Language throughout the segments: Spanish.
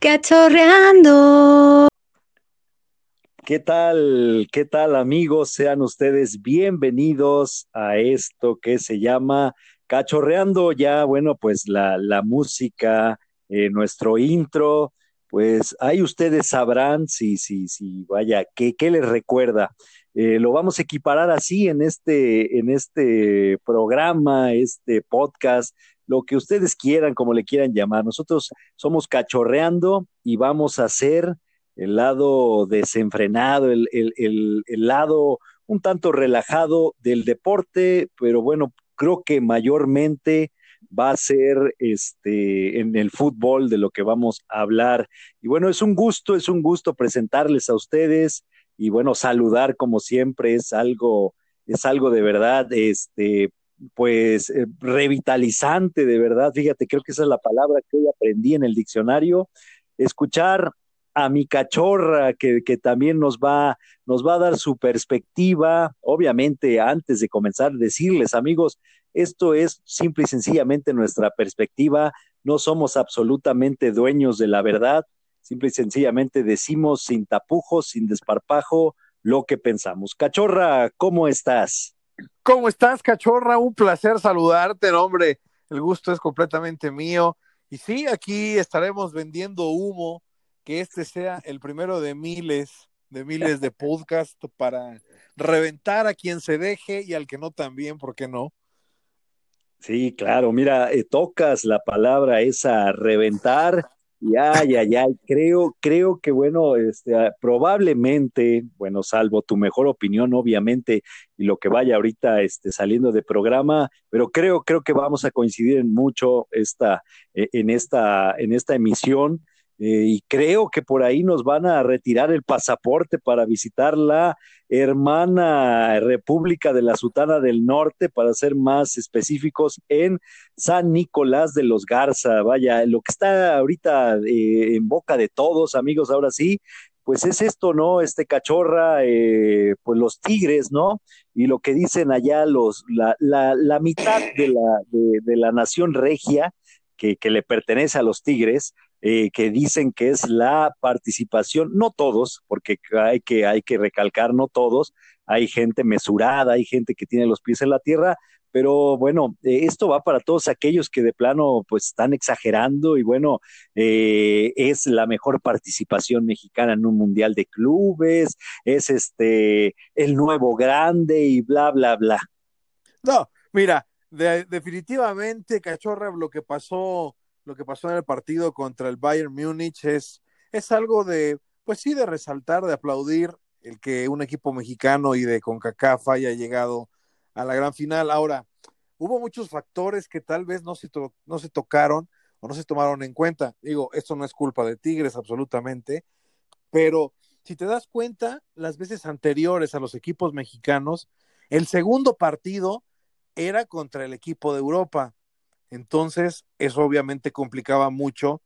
Cachorreando. ¿Qué tal? ¿Qué tal amigos? Sean ustedes bienvenidos a esto que se llama Cachorreando. Ya, bueno, pues la, la música, eh, nuestro intro, pues ahí ustedes sabrán si, si, si, vaya, ¿qué, qué les recuerda? Eh, lo vamos a equiparar así en este, en este programa, este podcast, lo que ustedes quieran, como le quieran llamar. Nosotros somos cachorreando y vamos a hacer el lado desenfrenado, el, el, el, lado un tanto relajado del deporte, pero bueno, creo que mayormente va a ser este en el fútbol de lo que vamos a hablar. Y bueno, es un gusto, es un gusto presentarles a ustedes y bueno, saludar como siempre es algo, es algo de verdad, este, pues eh, revitalizante de verdad. Fíjate, creo que esa es la palabra que hoy aprendí en el diccionario. Escuchar a mi cachorra que, que, también nos va, nos va a dar su perspectiva. Obviamente, antes de comenzar, decirles, amigos, esto es simple y sencillamente nuestra perspectiva. No somos absolutamente dueños de la verdad. Simple y sencillamente decimos sin tapujos, sin desparpajo, lo que pensamos. Cachorra, ¿cómo estás? ¿Cómo estás, cachorra? Un placer saludarte, hombre. El gusto es completamente mío. Y sí, aquí estaremos vendiendo humo, que este sea el primero de miles, de miles de podcasts para reventar a quien se deje y al que no también, ¿por qué no? Sí, claro, mira, eh, tocas la palabra esa reventar ya, ya, ya, creo, creo que bueno, este, ah, probablemente, bueno, salvo tu mejor opinión, obviamente, y lo que vaya ahorita este, saliendo de programa, pero creo, creo que vamos a coincidir en mucho esta, e, en esta, en esta emisión. Eh, y creo que por ahí nos van a retirar el pasaporte para visitar la hermana República de la Sutana del Norte, para ser más específicos, en San Nicolás de los Garza. Vaya, lo que está ahorita eh, en boca de todos, amigos, ahora sí, pues es esto, ¿no? Este cachorra, eh, pues los tigres, ¿no? Y lo que dicen allá los, la, la, la mitad de la, de, de la nación regia, que, que, le pertenece a los tigres, eh, que dicen que es la participación, no todos, porque hay que, hay que recalcar, no todos, hay gente mesurada, hay gente que tiene los pies en la tierra, pero bueno, eh, esto va para todos aquellos que de plano pues están exagerando y bueno, eh, es la mejor participación mexicana en un mundial de clubes, es este el nuevo grande y bla, bla, bla. No, mira, de, definitivamente, cachorra, lo que pasó lo que pasó en el partido contra el Bayern Múnich es, es algo de, pues sí, de resaltar, de aplaudir el que un equipo mexicano y de CONCACAF haya llegado a la gran final. Ahora, hubo muchos factores que tal vez no se, no se tocaron o no se tomaron en cuenta. Digo, esto no es culpa de Tigres absolutamente, pero si te das cuenta, las veces anteriores a los equipos mexicanos, el segundo partido era contra el equipo de Europa. Entonces, eso obviamente complicaba mucho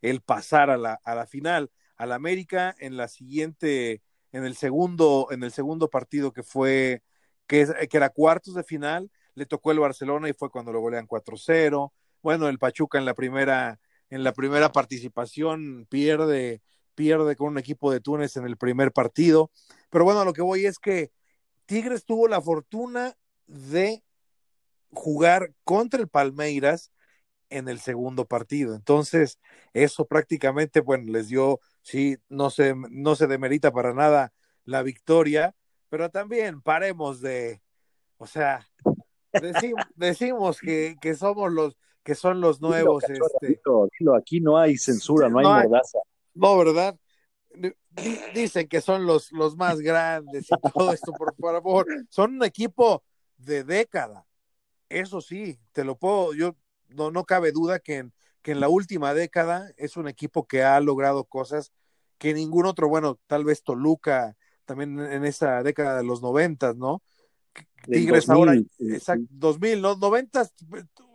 el pasar a la, a la final. Al América en la siguiente, en el segundo, en el segundo partido que fue, que, que era cuartos de final, le tocó el Barcelona y fue cuando lo golean 4-0. Bueno, el Pachuca en la primera, en la primera participación pierde, pierde con un equipo de Túnez en el primer partido. Pero bueno, lo que voy es que Tigres tuvo la fortuna de jugar contra el Palmeiras en el segundo partido. Entonces, eso prácticamente, bueno, les dio, sí, no se, no se demerita para nada la victoria, pero también paremos de, o sea, decimos, decimos que, que, somos los, que son los nuevos. Dilo, este... dilo, dilo, aquí no hay censura, no hay mordaza. No, ¿verdad? Dicen que son los, los más grandes y todo esto, por favor. Son un equipo de década eso sí, te lo puedo, yo no, no cabe duda que en, que en la última década es un equipo que ha logrado cosas que ningún otro, bueno, tal vez Toluca también en esa década de los noventas, ¿no? Tigres 2000, ahora, exacto, 2000, ¿no? 90,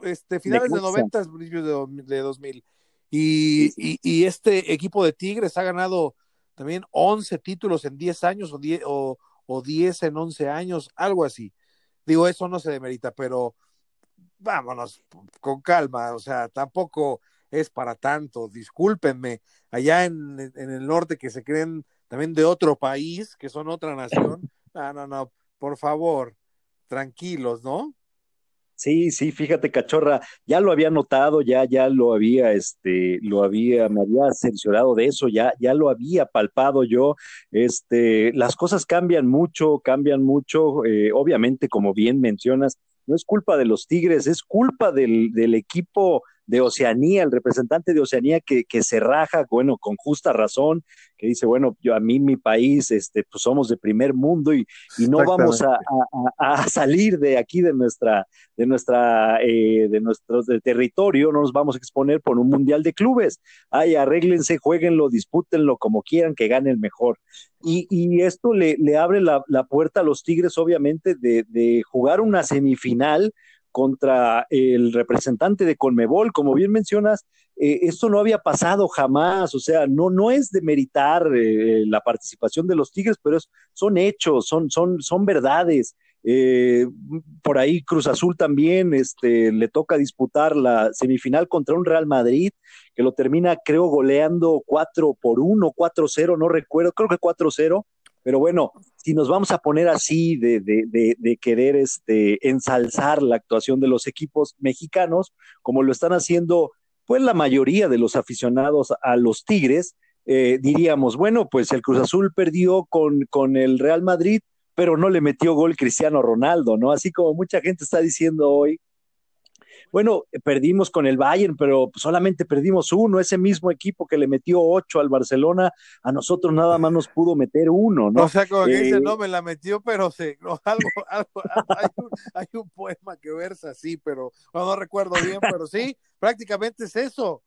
este, finales de, 90, principios de, de 2000. Y, y, y, este equipo de Tigres ha ganado también 11 títulos en 10 años o 10, o, o 10 en 11 años, algo así. Digo, eso no se demerita, pero vámonos con calma, o sea, tampoco es para tanto, discúlpenme, allá en, en el norte que se creen también de otro país, que son otra nación, no, no, no, por favor, tranquilos, ¿no? Sí, sí, fíjate, cachorra, ya lo había notado, ya, ya lo había, este, lo había, me había censurado de eso, ya, ya lo había palpado yo. Este, las cosas cambian mucho, cambian mucho. Eh, obviamente, como bien mencionas, no es culpa de los Tigres, es culpa del, del equipo de Oceanía, el representante de Oceanía que, que, se raja, bueno, con justa razón, que dice, bueno, yo a mí mi país, este, pues somos de primer mundo y, y no vamos a, a, a, salir de aquí de nuestra, de nuestra, eh, de nuestro de territorio, no nos vamos a exponer por un mundial de clubes. Ay, arréglense, jueguenlo, dispútenlo como quieran, que gane el mejor. Y, y esto le, le abre la, la, puerta a los Tigres, obviamente, de, de jugar una semifinal contra el representante de Conmebol, como bien mencionas, eh, esto no había pasado jamás, o sea, no, no es de meritar eh, la participación de los Tigres, pero son hechos, son, son, son verdades. Eh, por ahí Cruz Azul también este, le toca disputar la semifinal contra un Real Madrid que lo termina, creo, goleando 4 por 1, 4-0, no recuerdo, creo que 4-0 pero bueno, si nos vamos a poner así de, de, de, de, querer este, ensalzar la actuación de los equipos mexicanos, como lo están haciendo pues la mayoría de los aficionados a los Tigres, eh, diríamos, bueno, pues el Cruz Azul perdió con, con el Real Madrid, pero no le metió gol Cristiano Ronaldo, ¿no? Así como mucha gente está diciendo hoy, bueno, perdimos con el Bayern, pero solamente perdimos uno, ese mismo equipo que le metió ocho al Barcelona, a nosotros nada más nos pudo meter uno, ¿no? O sea, como que eh, dice, no, me la metió, pero se, no, algo, algo hay, un, hay, un, poema que versa así, pero no, no recuerdo bien, pero sí, prácticamente es eso.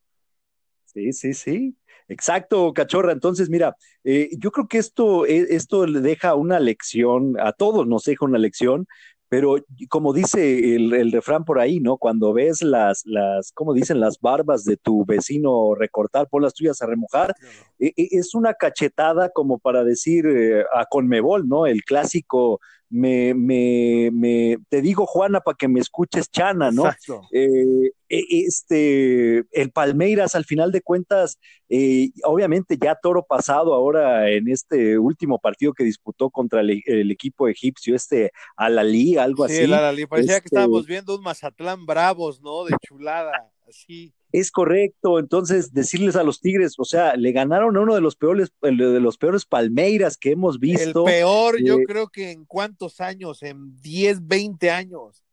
Sí, sí, sí. Exacto, cachorra. Entonces, mira, eh, yo creo que esto, eh, esto le deja una lección, a todos nos deja una lección, pero como dice el, el, refrán por ahí, ¿no? Cuando ves las, las, como dicen, las barbas de tu vecino recortar, pon las tuyas a remojar, claro. e, es una cachetada como para decir eh, a Conmebol, ¿no? El clásico, me, me, me te digo, Juana, para que me escuches, Chana, ¿no? Eh, este, el Palmeiras, al final de cuentas, eh, obviamente ya toro pasado ahora en este último partido que disputó contra el, el equipo egipcio, este Alalí, algo sí, así. El Alalí, parecía este, que estábamos viendo un Mazatlán Bravos, ¿no? De chulada, así. Es correcto, entonces decirles a los Tigres, o sea, le ganaron a uno de los peores, de los peores Palmeiras que hemos visto. El peor, eh, yo creo que en cuántos años, en 10, 20 años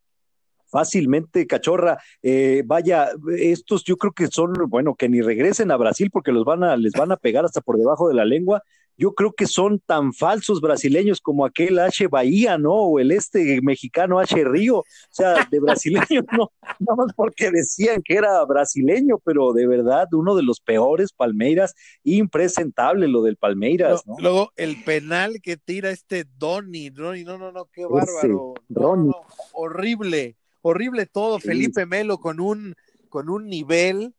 fácilmente, cachorra. Eh, vaya, estos yo creo que son, bueno, que ni regresen a Brasil porque los van a, les van a pegar hasta por debajo de la lengua. Yo creo que son tan falsos brasileños como aquel H. Bahía, ¿no? O el este mexicano H. Río. O sea, de brasileños, no, nada más porque decían que era brasileño, pero de verdad, uno de los peores Palmeiras, impresentable lo del Palmeiras, ¿no? Luego, el penal que tira este Donny, Donny, no, no, no, qué bárbaro. Ese, no, no, horrible horrible todo, sí. Felipe Melo con un, con un nivel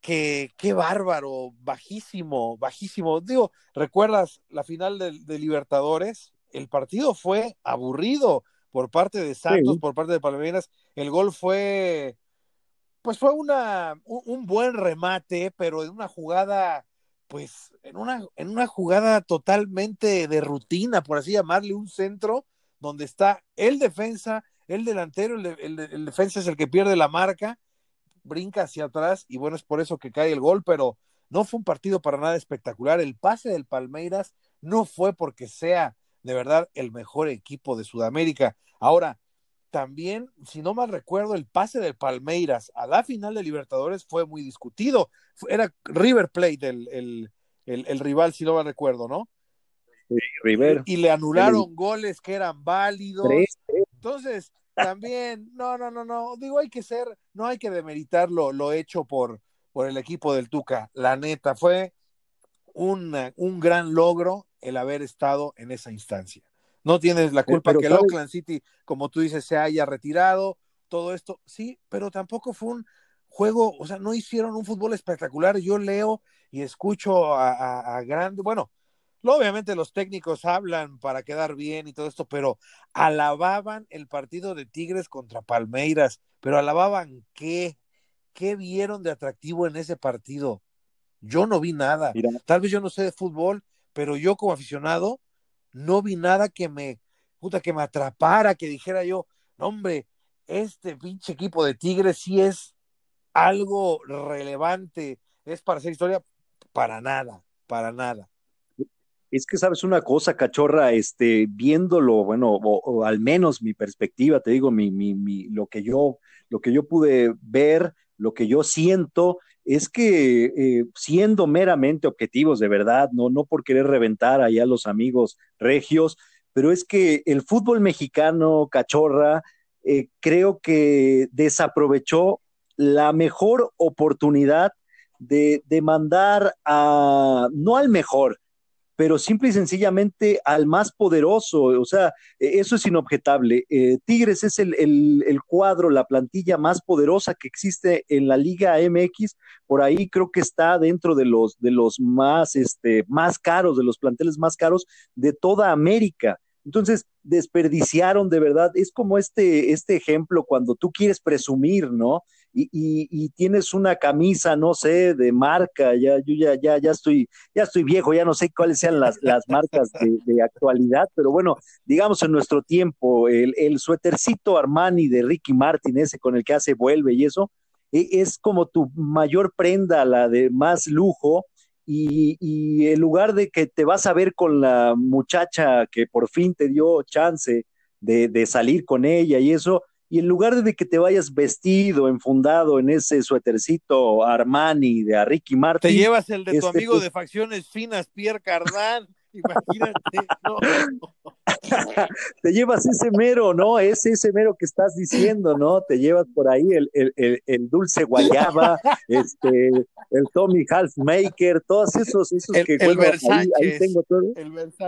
que, qué bárbaro, bajísimo, bajísimo. Digo, ¿recuerdas la final de, de Libertadores? El partido fue aburrido por parte de Santos, sí. por parte de Palmeiras. El gol fue, pues fue una, un, un buen remate, pero en una jugada pues en una, en una jugada totalmente de rutina, por así llamarle, un centro donde está el defensa, el delantero, el, el, el, defensa es el que pierde la marca, brinca hacia atrás y bueno, es por eso que cae el gol, pero no fue un partido para nada espectacular. El pase del Palmeiras no fue porque sea de verdad el mejor equipo de Sudamérica. Ahora, también, si no mal recuerdo, el pase del Palmeiras a la final de Libertadores fue muy discutido. Era River Plate el, el, el, el rival, si no mal recuerdo, ¿no? Sí, River. Y, le anularon goles que eran válidos. Tres, tres. Entonces, también, no, no, no, no, digo, hay que ser, no hay que demeritar lo, lo hecho por, por el equipo del Tuca, la neta, fue una, un gran logro el haber estado en esa instancia. No tienes la culpa pero, que el Oakland City, como tú dices, se haya retirado, todo esto, sí, pero tampoco fue un juego, o sea, no hicieron un fútbol espectacular. Yo leo y escucho a, a, a grande, bueno, obviamente los técnicos hablan para quedar bien y todo esto, pero alababan el partido de Tigres contra Palmeiras, pero alababan qué, qué vieron de atractivo en ese partido. Yo no vi nada. Tal vez yo no sé de fútbol, pero yo como aficionado no vi nada que me, puta, que me atrapara, que dijera yo, no, hombre, este pinche equipo de Tigres sí es algo relevante, es para hacer historia, para nada, para nada. Es que sabes una cosa, cachorra, este, viéndolo, bueno, o, al menos mi perspectiva, te digo, mi, mi, mi, lo que yo, lo que yo pude ver, lo que yo siento, es que eh, siendo meramente objetivos de verdad, no, no por querer reventar allá a los amigos regios, pero es que el fútbol mexicano, cachorra, eh, creo que desaprovechó la mejor oportunidad de, de mandar a, no al mejor, pero simple y sencillamente al más poderoso. O sea, e, eso es inobjetable. Eh, Tigres es el, el, cuadro, la plantilla más poderosa que existe en la Liga MX. Por ahí creo que está dentro de los, de los más, este, más caros, de los planteles más caros de toda América. Entonces, desperdiciaron de verdad. Es como este, este ejemplo cuando tú quieres presumir, ¿no? Y, y, tienes una camisa, no sé, de marca, ya, yo ya, ya, ya estoy, ya estoy viejo, ya no sé cuáles sean las, las marcas de, actualidad, pero bueno, digamos en nuestro tiempo, el, el suétercito Armani de Ricky Martin, ese con el que hace vuelve y eso, e, es como tu mayor prenda, la de más lujo, y, en lugar de que te vas a ver con la muchacha que por fin te dio chance de, salir con ella y eso, y en lugar de que te vayas vestido, enfundado en ese suétercito Armani de a Ricky Martin. Te llevas el de tu este, amigo pues de facciones finas, Pierre Cardin. Imagínate, no. te llevas ese mero, ¿no? Es ese mero que estás diciendo, ¿no? Te llevas por ahí el, el, el, dulce guayaba, este, el Tommy Halfmaker, todos esos, esos que bueno, ahí, tengo todo.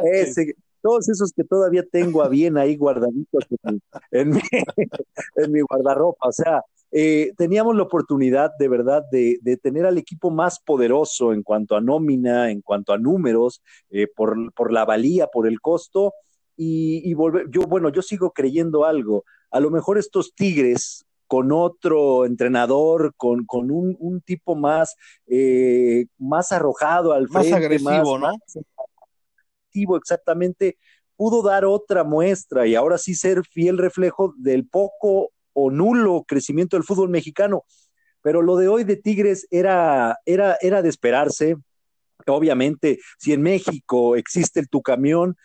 Ese, todos esos que todavía tengo a bien ahí guardaditos en mi, en mi guardarropa. O sea, eh, teníamos la oportunidad de verdad de, tener al equipo más poderoso en cuanto a nómina, en cuanto a números, eh, por, la valía, por el costo. Y, volver, yo, bueno, yo sigo creyendo algo. A lo mejor estos Tigres, con otro entrenador, con, con un, tipo más, eh, más arrojado al frente, más agresivo, ¿no? Más exactamente, pudo dar otra muestra y ahora sí ser fiel reflejo del poco o nulo crecimiento del fútbol mexicano. Pero lo de hoy de Tigres era, era, era de esperarse. Obviamente, si en México existe el tu camión,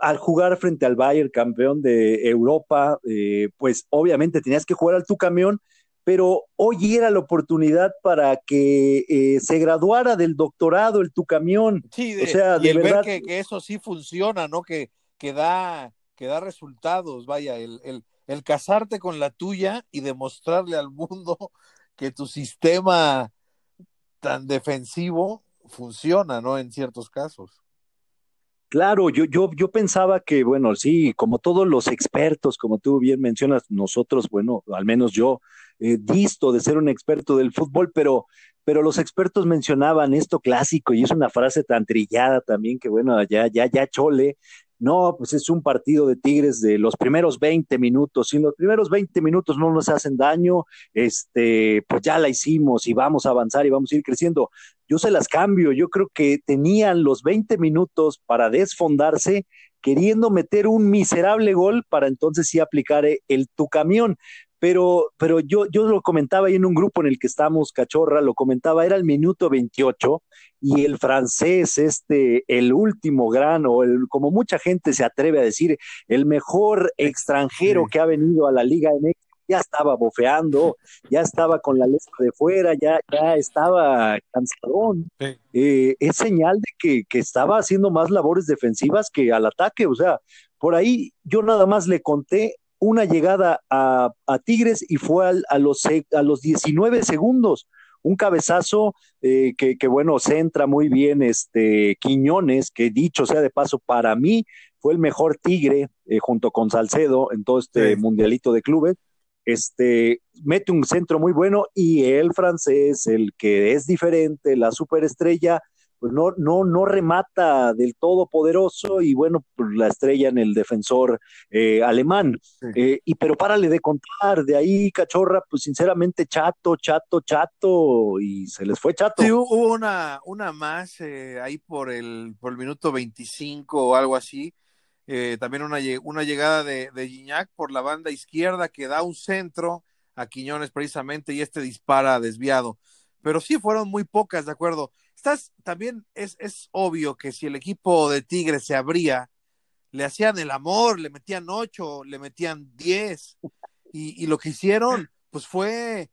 al jugar frente al Bayern, campeón de Europa, eh, pues obviamente tenías que jugar al tu camión, pero hoy era la oportunidad para que eh, se graduara del doctorado el tu camión. Sí, o sea, de verdad... ver que, eso sí funciona, ¿no? Que, que, da, que da resultados, vaya, el, el, el casarte con la tuya y demostrarle al mundo que tu sistema tan defensivo funciona, ¿no? En ciertos casos. Claro, yo, yo, yo pensaba que, bueno, sí, como todos los expertos, como tú bien mencionas, nosotros, bueno, al menos yo, eh, disto de ser un experto del fútbol, pero, pero los expertos mencionaban esto clásico y es una frase tan trillada también que, bueno, ya, ya, ya chole, no, pues es un partido de Tigres de los primeros 20 minutos. Si los primeros 20 minutos no nos hacen daño, este, pues ya la hicimos y vamos a avanzar y vamos a ir creciendo. Yo se las cambio. Yo creo que tenían los 20 minutos para desfondarse, queriendo meter un miserable gol para entonces sí aplicar el tu camión pero, pero yo, yo lo comentaba ahí en un grupo en el que estamos, Cachorra, lo comentaba, era el minuto 28 y el francés, este, el último gran, o el, como mucha gente se atreve a decir, el mejor extranjero que ha venido a la Liga MX, ya estaba bofeando, ya estaba con la letra de fuera, ya, ya estaba cansadón. Eh, es señal de que, que estaba haciendo más labores defensivas que al ataque, o sea, por ahí yo nada más le conté una llegada a, Tigres y fue a, los, a los 19 segundos. Un cabezazo eh, que, que, bueno, centra muy bien este Quiñones, que dicho sea de paso, para mí fue el mejor Tigre eh, junto con Salcedo en todo este mundialito de clubes. Este mete un centro muy bueno y el francés, el que es diferente, la superestrella, pues no, no, no remata del todo poderoso y bueno, pues la estrella en el defensor eh, alemán. Eh, y pero párale de contar, de ahí Cachorra, pues sinceramente chato, chato, chato, y se les fue chato. Sí, hubo una, una más eh, ahí por el, por el minuto 25 o algo así. también una, una llegada de, de Gignac por la banda izquierda que da un centro a Quiñones precisamente y este dispara desviado. Pero sí fueron muy pocas, de acuerdo. Estás, también es, es obvio que si el equipo de Tigres se abría, le hacían el amor, le metían ocho, le metían diez, y, y lo que hicieron, pues fue,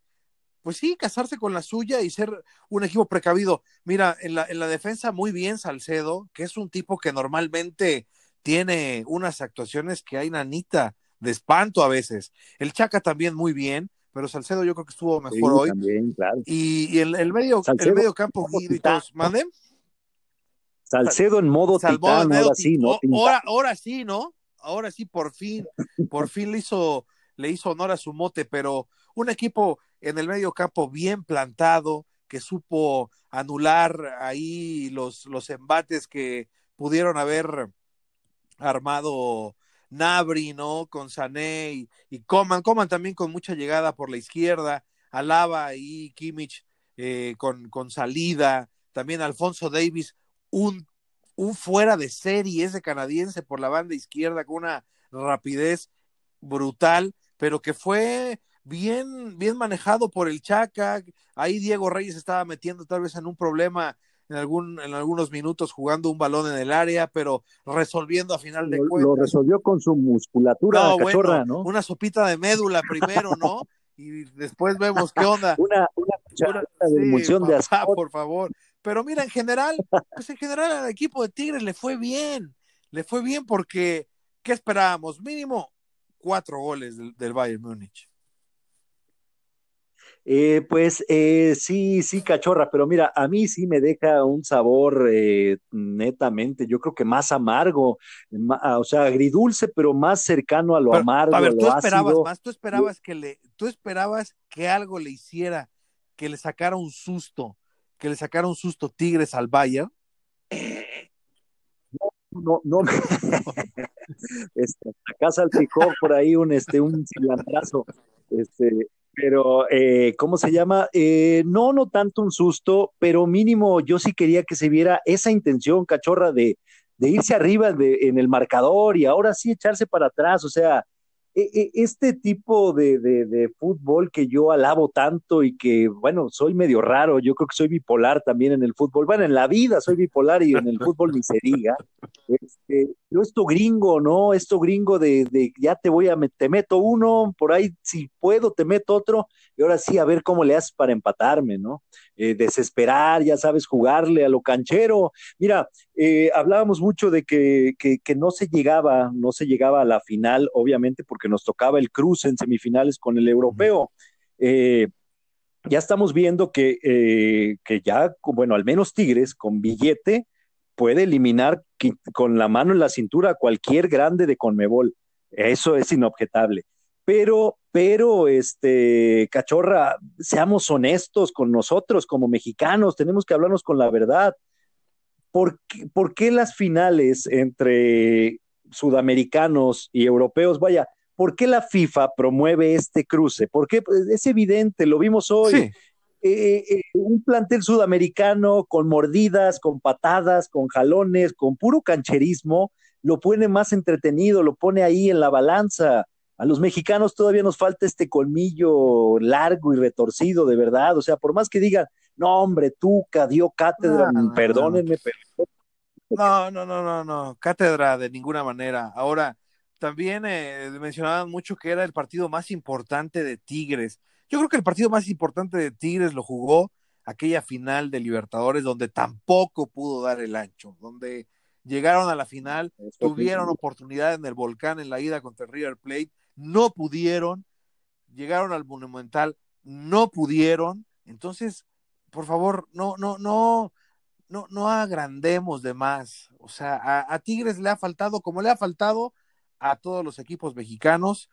pues sí, casarse con la suya y ser un equipo precavido. Mira, en la, en la defensa muy bien Salcedo, que es un tipo que normalmente tiene unas actuaciones que hay nanita de espanto a veces. El Chaca también muy bien, pero Salcedo yo creo que estuvo mejor hoy. y, el, el, medio, el medio campo Guido y todos, ¿manden? Salcedo en modo titán, ahora sí, ¿no? Ahora, ahora sí, ¿no? Ahora sí, por fin, por fin le hizo, le hizo honor a su mote, pero un equipo en el medio campo bien plantado, que supo anular ahí los, los embates que pudieron haber armado Nabri, ¿no? Con Sané y, Coman, Coman también con mucha llegada por la izquierda, Alaba y Kimmich eh, con, con, salida, también Alfonso Davis, un, un fuera de serie ese canadiense por la banda izquierda con una rapidez brutal, pero que fue bien, bien manejado por el Chaca. Ahí Diego Reyes estaba metiendo tal vez en un problema en, algún, en algunos minutos jugando un balón en el área, pero resolviendo a final de cuentas. Lo resolvió con su musculatura no, cachorra, ¿no? Una sopita de médula primero, ¿no? y después vemos qué onda. una, una de emulsión de asco. Por favor. Pero mira, en general, pues en general al equipo de Tigres le fue bien. Le fue bien porque, ¿qué esperábamos? Mínimo cuatro goles del, del Bayern Múnich. Eh, pues eh, sí, sí, cachorra, pero mira, a mí sí me deja un sabor eh, netamente, yo creo que más amargo, o sea, agridulce, pero más cercano a lo amargo. A ver, tú esperabas más, tú esperabas que le, tú esperabas que algo le hiciera, que le sacara un susto, que le sacara un susto Tigres al Bayern. No, no, no. este, acá salpicó por ahí un, este, un cilantrazo. Este, pero, eh, ¿cómo se llama? Eh, no, no tanto un susto, pero mínimo yo sí quería que se viera esa intención, cachorra, de, de irse arriba de, en el marcador y ahora sí echarse para atrás. O sea, este tipo de, de, fútbol que yo alabo tanto y que, bueno, soy medio raro, yo creo que soy bipolar también en el fútbol, bueno, en la vida soy bipolar y en el fútbol ni se diga. Este, esto gringo, ¿no? Esto gringo de, de ya te voy a, te meto uno, por ahí si puedo te meto otro, y ahora sí a ver cómo le haces para empatarme, ¿no? Eh, desesperar, ya sabes, jugarle a lo canchero. Mira, eh, hablábamos mucho de que, que no se llegaba, no se llegaba a la final, obviamente, porque nos tocaba el cruce en semifinales con el europeo. Eh, ya estamos viendo que, eh, que ya, bueno, al menos Tigres con billete puede eliminar con la mano en la cintura a cualquier grande de Conmebol. Eso es inobjetable. Pero, pero, este, cachorra, seamos honestos con nosotros como mexicanos, tenemos que hablarnos con la verdad. ¿Por qué, ¿Por qué las finales entre sudamericanos y europeos, vaya, ¿por qué la FIFA promueve este cruce? Porque pues, es evidente, lo vimos hoy. Eh, eh, un plantel sudamericano con mordidas, con patadas, con jalones, con puro cancherismo, lo pone más entretenido, lo pone ahí en la balanza. A los mexicanos todavía nos falta este colmillo largo y retorcido, de verdad. O sea, por más que digan, no, hombre, Tuca dio cátedra, perdónenme, pero. No, no, no, no, no, cátedra de ninguna manera. Ahora, también eh, mencionaban mucho que era el partido más importante de Tigres. Yo creo que el partido más importante de Tigres lo jugó aquella final de Libertadores donde tampoco pudo dar el ancho, donde llegaron a la final, tuvieron oportunidad en el volcán en la ida contra el River Plate, no pudieron, llegaron al Monumental, no pudieron. Entonces, por favor, no, no, no, no, no agrandemos de más. O sea, a, a Tigres le ha faltado, como le ha faltado a todos los equipos mexicanos,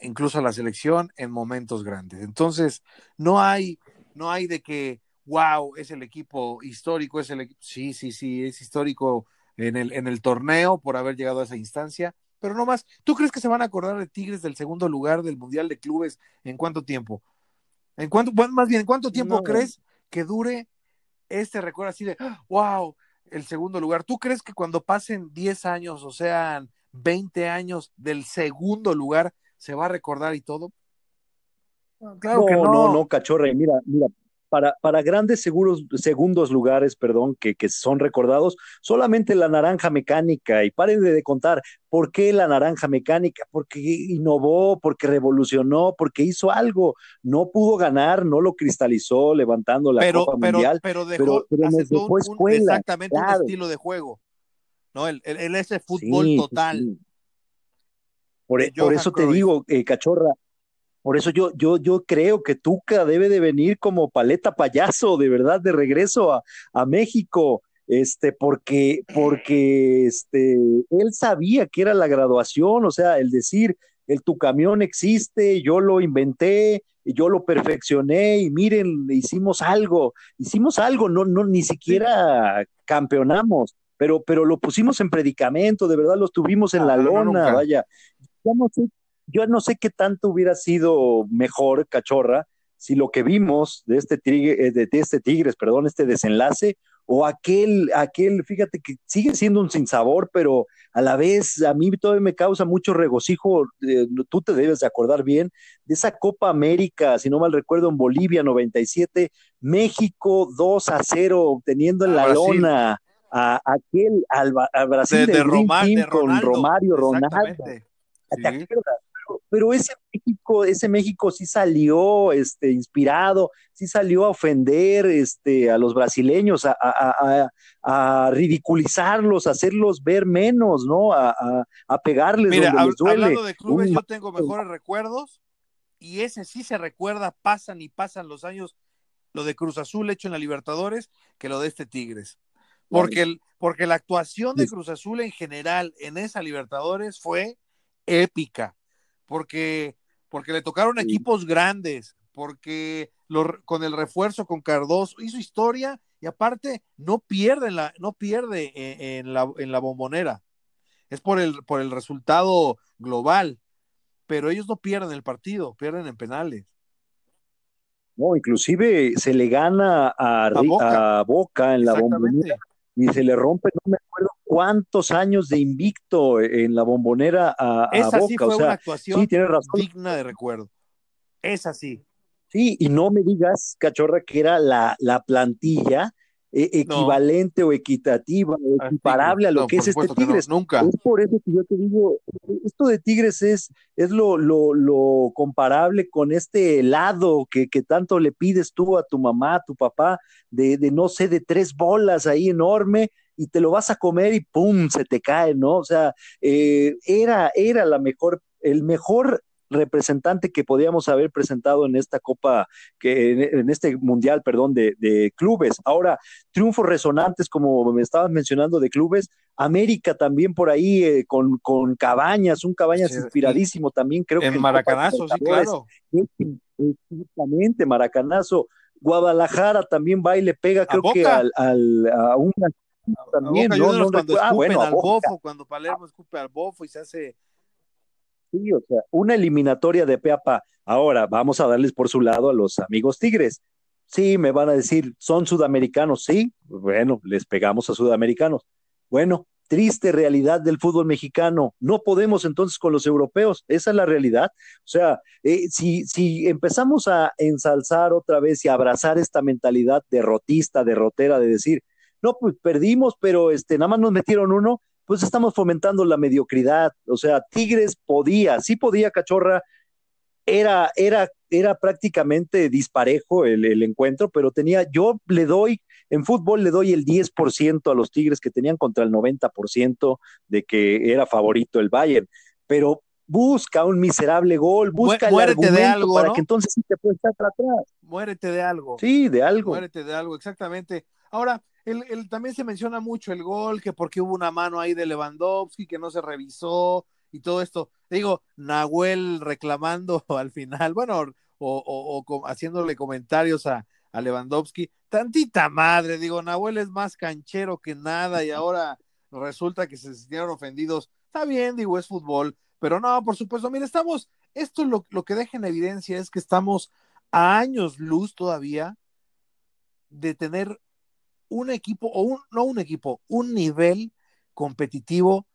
incluso a la selección, en momentos grandes. Entonces, no hay, no hay de que wow, es el equipo histórico, es el sí, sí, sí, es histórico en el, en el torneo por haber llegado a esa instancia, pero no más. ¿Tú crees que se van a acordar de Tigres del segundo lugar del Mundial de Clubes en cuánto tiempo? ¿En cuánto, más bien, en cuánto tiempo crees que dure este recuerdo así de, wow, el segundo lugar? ¿Tú crees que cuando pasen 10 años, o sean 20 años del segundo lugar, se va a recordar y todo? Claro que no. No, no, cachorra. Mira, mira, para, para grandes seguros, segundos lugares, perdón, que, que, son recordados, solamente la naranja mecánica, y paren de contar, ¿por qué la naranja mecánica? Porque innovó, porque revolucionó, porque hizo algo, no pudo ganar, no lo cristalizó levantando la Copa Mundial, pero dejó, exactamente un estilo de juego, ¿no? El, el, ese fútbol total. Por, por, eso te digo, eh, cachorra, por eso yo, yo, yo creo que Tuca debe de venir como paleta payaso, de verdad, de regreso a, a México, este, porque, porque este, él sabía que era la graduación, o sea, el decir, el tu camión existe, yo lo inventé, yo lo perfeccioné y miren, hicimos algo, hicimos algo, no, no, ni siquiera campeonamos, pero, pero lo pusimos en predicamento, de verdad lo tuvimos en la lona, vaya. Ya no sé yo no sé qué tanto hubiera sido mejor, cachorra, si lo que vimos de este, tigre, eh, de, este Tigres, perdón, este desenlace, o aquel, aquel, fíjate que sigue siendo un sinsabor, pero a la vez a mí todavía me causa mucho regocijo, eh, tú te debes de acordar bien, de esa Copa América, si no mal recuerdo, en Bolivia 97, México 2 a 0, teniendo en la lona a aquel, al, Brasil de, de, con Romario Ronaldo. ¿Te acuerdas? pero ese México, ese México sí salió este, inspirado, sí salió a ofender este, a los brasileños, a, a, ridiculizarlos, a hacerlos ver menos, ¿no? A, pegarles Mira, donde les duele. Hablando de clubes, yo tengo mejores recuerdos y ese sí se recuerda, pasan y pasan los años, lo de Cruz Azul hecho en la Libertadores, que lo de este Tigres. Porque, el, porque la actuación de Cruz Azul en general en esa Libertadores fue épica porque, porque le tocaron equipos grandes, porque con el refuerzo con Cardoso hizo historia y aparte no pierde, la, no pierde en, la, en la bombonera. Es por el, por el resultado global, pero ellos no pierden el partido, pierden en penales. No, inclusive se le gana a, Boca. en la bombonera y se le rompe, no me acuerdo cuántos años de invicto en la bombonera a, Esa Boca. Sí fue una actuación digna de recuerdo. Es así. Sí, y no me digas, cachorra, que era la, la plantilla eh, equivalente o equitativa, o equiparable a lo que es este Tigres. nunca. Es por eso que yo te digo, esto de Tigres es, es lo, lo, lo comparable con este helado que, que, tanto le pides tú a tu mamá, a tu papá, de, de no sé, de tres bolas ahí enorme, y te lo vas a comer y ¡pum! se te cae, ¿no? O sea, eh, era, era la mejor, el mejor representante que podíamos haber presentado en esta Copa, que, en, este Mundial, perdón, de, clubes. Ahora, triunfos resonantes, como me estabas mencionando, de clubes. América también por ahí eh, con, con Cabañas, un Cabañas inspiradísimo también, creo en que. Maracanazo, sí, claro. Exactamente, Maracanazo. Guadalajara también va y le pega, creo que al, al, a una también, cuando ah, bueno, al bofo, cuando Palermo escupe al bofo y se hace. Sí, o sea, una eliminatoria de Peapa. Ahora, vamos a darles por su lado a los amigos Tigres. Sí, me van a decir, son sudamericanos, sí. Bueno, les pegamos a sudamericanos. Bueno, triste realidad del fútbol mexicano. No podemos entonces con los europeos. Esa es la realidad. O sea, eh, si, si empezamos a ensalzar otra vez y abrazar esta mentalidad derrotista, derrotera de decir, no, pues perdimos, pero este, nada más nos metieron uno, pues estamos fomentando la mediocridad. O sea, Tigres podía, sí podía, cachorra, era, era, era prácticamente disparejo el, el, encuentro, pero tenía, yo le doy, en fútbol le doy el 10% a los Tigres que tenían contra el 90% de que era favorito el Bayern, pero busca un miserable gol, busca el argumento de algo, para que entonces sí te puedas estar atrás. Muérete de algo. Sí, de algo. Muérete de algo, exactamente. Ahora, el, también se menciona mucho el gol, que porque hubo una mano ahí de Lewandowski que no se revisó y todo esto. Digo, Nahuel reclamando al final, bueno, o, o, haciéndole comentarios a, a Lewandowski. Tantita madre, digo, Nahuel es más canchero que nada y ahora resulta que se sintieron ofendidos. Está bien, digo, es fútbol, pero no, por supuesto, mire, estamos, esto lo, lo que deja en evidencia es que estamos a años luz todavía de tener un equipo, o un, no un equipo, un nivel competitivo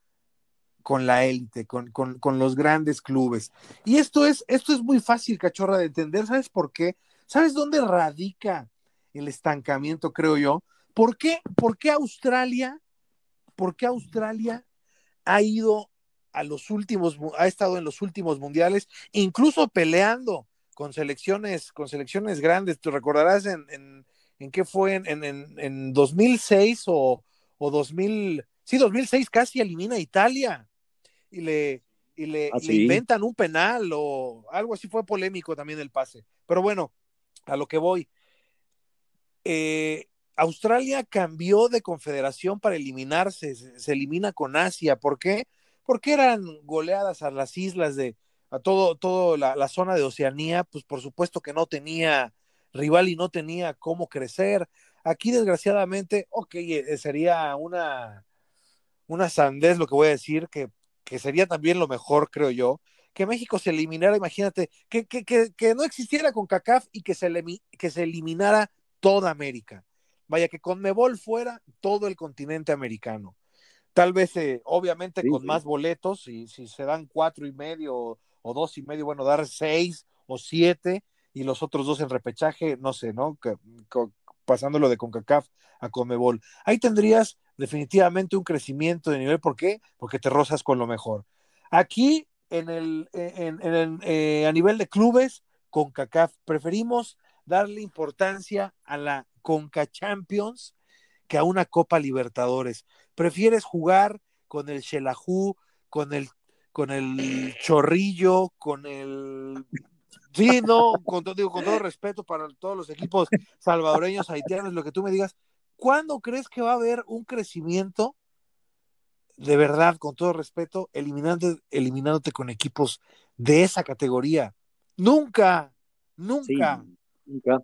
con la élite, con, con, con, los grandes clubes. Y esto es, esto es muy fácil, cachorra, de entender. ¿Sabes por qué? ¿Sabes dónde radica el estancamiento, creo yo? ¿Por qué, por qué Australia, por qué Australia ha ido a los últimos, ha estado en los últimos mundiales, incluso peleando con selecciones, con selecciones grandes? Tú recordarás en, en, en qué fue en, en, en 2006 o, o 2000, sí, 2006 casi elimina a Italia y le, y le, ¿Ah, le inventan un penal o algo así, fue polémico también el pase. Pero bueno, a lo que voy. Eh, Australia cambió de confederación para eliminarse, se, se, elimina con Asia. ¿Por qué? Porque eran goleadas a las islas de, a todo, todo la, la, zona de Oceanía, pues por supuesto que no tenía rival y no tenía cómo crecer. Aquí, desgraciadamente, ok, eh, sería una, una sandez lo que voy a decir, que, que sería también lo mejor, creo yo, que México se eliminara, imagínate, que, que, que, que no existiera con CACAF y que se, que se eliminara toda América. Vaya, que con Mebol fuera todo el continente americano. Tal vez, eh, obviamente, sí, con sí. más boletos, y si se dan cuatro y medio o, o, dos y medio, bueno, dar seis o siete y los otros dos en repechaje, no sé, ¿no? Que, pasándolo de CONCACAF a CONMEBOL. Ahí tendrías definitivamente un crecimiento de nivel. ¿Por qué? Porque te rozas con lo mejor. Aquí, en el, en, en, eh, a nivel de clubes, CONCACAF, preferimos darle importancia a la CONCA Champions que a una Copa Libertadores. Prefieres jugar con el Xelajú, con el, con el Chorrillo, con el Sí, no, con, digo, con todo respeto para todos los equipos salvadoreños, haitianos, lo que tú me digas, ¿cuándo crees que va a haber un crecimiento de verdad, con todo respeto, eliminándote, eliminándote con equipos de esa categoría? Nunca, nunca. Sí, nunca.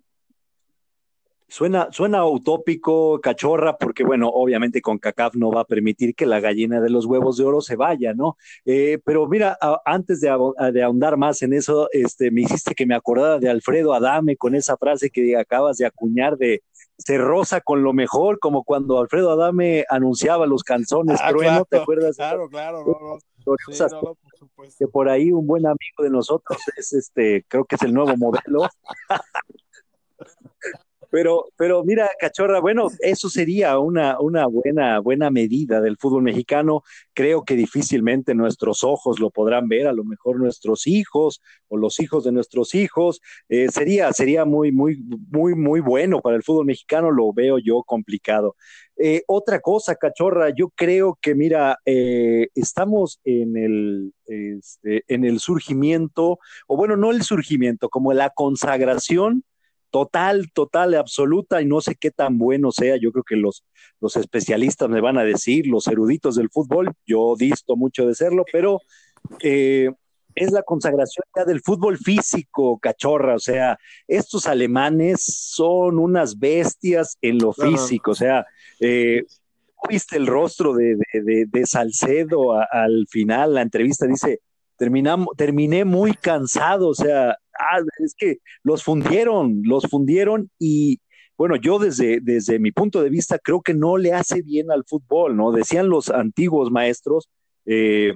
Suena, suena utópico, cachorra, porque bueno, obviamente con CACAF no va a permitir que la gallina de los huevos de oro se vaya, ¿no? Eh, pero mira, a, antes de, de, ahondar más en eso, este, me hiciste que me acordara de Alfredo Adame con esa frase que acabas de acuñar de se rosa con lo mejor, como cuando Alfredo Adame anunciaba los canzones ah, trueno, claro, ¿te acuerdas? Claro, claro, no, no. Sí, no, no, por que por ahí un buen amigo de nosotros es este, creo que es el nuevo modelo. Pero, pero mira, cachorra, bueno, eso sería una, una buena, buena medida del fútbol mexicano. Creo que difícilmente nuestros ojos lo podrán ver, a lo mejor nuestros hijos o los hijos de nuestros hijos. Eh, sería, sería muy, muy, muy, muy bueno para el fútbol mexicano, lo veo yo complicado. Eh, otra cosa, cachorra, yo creo que, mira, eh, estamos en el, este, en el surgimiento, o bueno, no el surgimiento, como la consagración total, total, absoluta, y no sé qué tan bueno sea. Yo creo que los, los especialistas me van a decir, los eruditos del fútbol, yo disto mucho de serlo, pero eh, es la consagración ya del fútbol físico, cachorra. O sea, estos alemanes son unas bestias en lo físico. O sea, eh, viste el rostro de, de, de, de Salcedo a, al final, la entrevista dice, terminamos, terminé muy cansado, o sea, ah, es que los fundieron, los fundieron y bueno, yo desde, desde mi punto de vista creo que no le hace bien al fútbol, ¿no? Decían los antiguos maestros eh,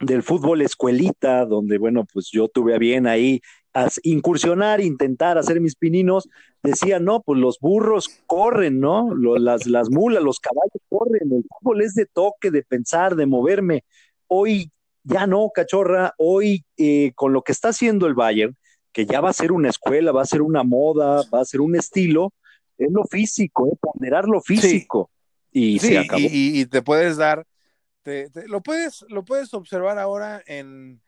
del fútbol escuelita, donde, bueno, pues yo tuve a bien ahí a incursionar, intentar hacer mis pininos, decían, no, pues los burros corren, ¿no? Las, las mulas, los caballos corren, el fútbol es de toque, de pensar, de moverme. Hoy ya no, cachorra, hoy eh, con lo que está haciendo el Bayern, que ya va a ser una escuela, va a ser una moda, va a ser un estilo, es lo físico, es ponderar lo físico. Sí. Y sí, se acabó. Y, y, te puedes dar, te, te, lo, puedes, lo puedes observar ahora en,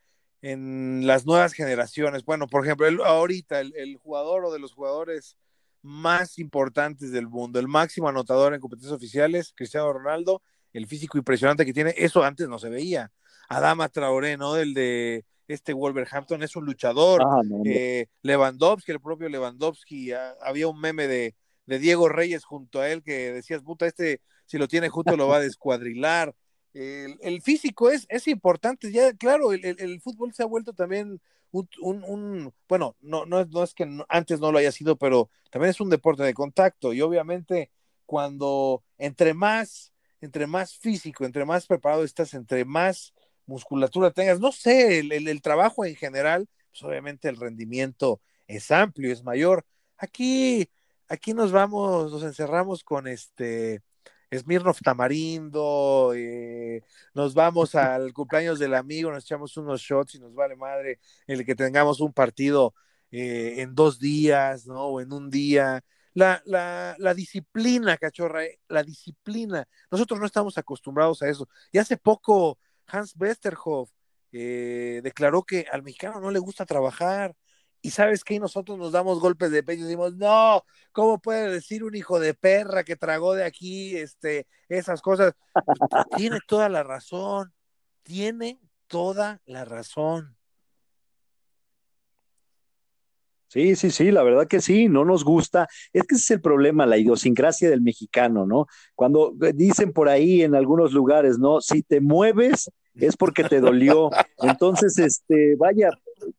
en las nuevas generaciones. Bueno, por ejemplo, el, ahorita el, el, jugador o de los jugadores más importantes del mundo, el máximo anotador en competencias oficiales, Cristiano Ronaldo, el físico impresionante que tiene, eso antes no se veía. Adama Traoré, ¿no? El de este Wolverhampton es un luchador. Ah, eh, Lewandowski, el propio Lewandowski, había un meme de, de, Diego Reyes junto a él que decías, puta, este si lo tiene junto lo va a descuadrilar. El, físico es, es importante, ya claro, el, el, fútbol se ha vuelto también un, un, bueno, no, no, no es que antes no lo haya sido, pero también es un deporte de contacto y obviamente cuando entre más, entre más físico, entre más preparado estás, entre más musculatura tengas, no sé, el, trabajo en general, pues obviamente el rendimiento es amplio, es mayor. Aquí, aquí nos vamos, nos encerramos con este Smirnoff Tamarindo, eh, nos vamos al cumpleaños del amigo, nos echamos unos shots y nos vale madre el que tengamos un partido eh, en dos días, ¿no? O en un día. La, la, la, disciplina, cachorra, eh, la disciplina. Nosotros no estamos acostumbrados a eso. Y hace poco Hans Westerhoff declaró que al mexicano no le gusta trabajar. Y sabes que nosotros nos damos golpes de pecho y decimos, no, ¿cómo puede decir un hijo de perra que tragó de aquí este, esas cosas? tiene toda la razón, tiene toda la razón. Sí, sí, sí, la verdad que sí, no nos gusta. Es que ese es el problema, la idiosincrasia del mexicano, ¿no? Cuando eh, dicen por ahí en algunos lugares, ¿no? Si te mueves es porque te dolió. Entonces, este, vaya,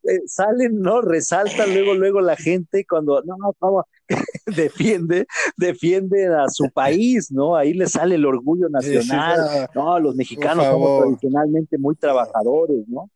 eh, salen, ¿no? Resaltan luego, luego la gente cuando, no, no, defiende, defiende a su país, ¿no? Ahí le sale el orgullo nacional, no, los mexicanos somos tradicionalmente muy trabajadores, ¿no?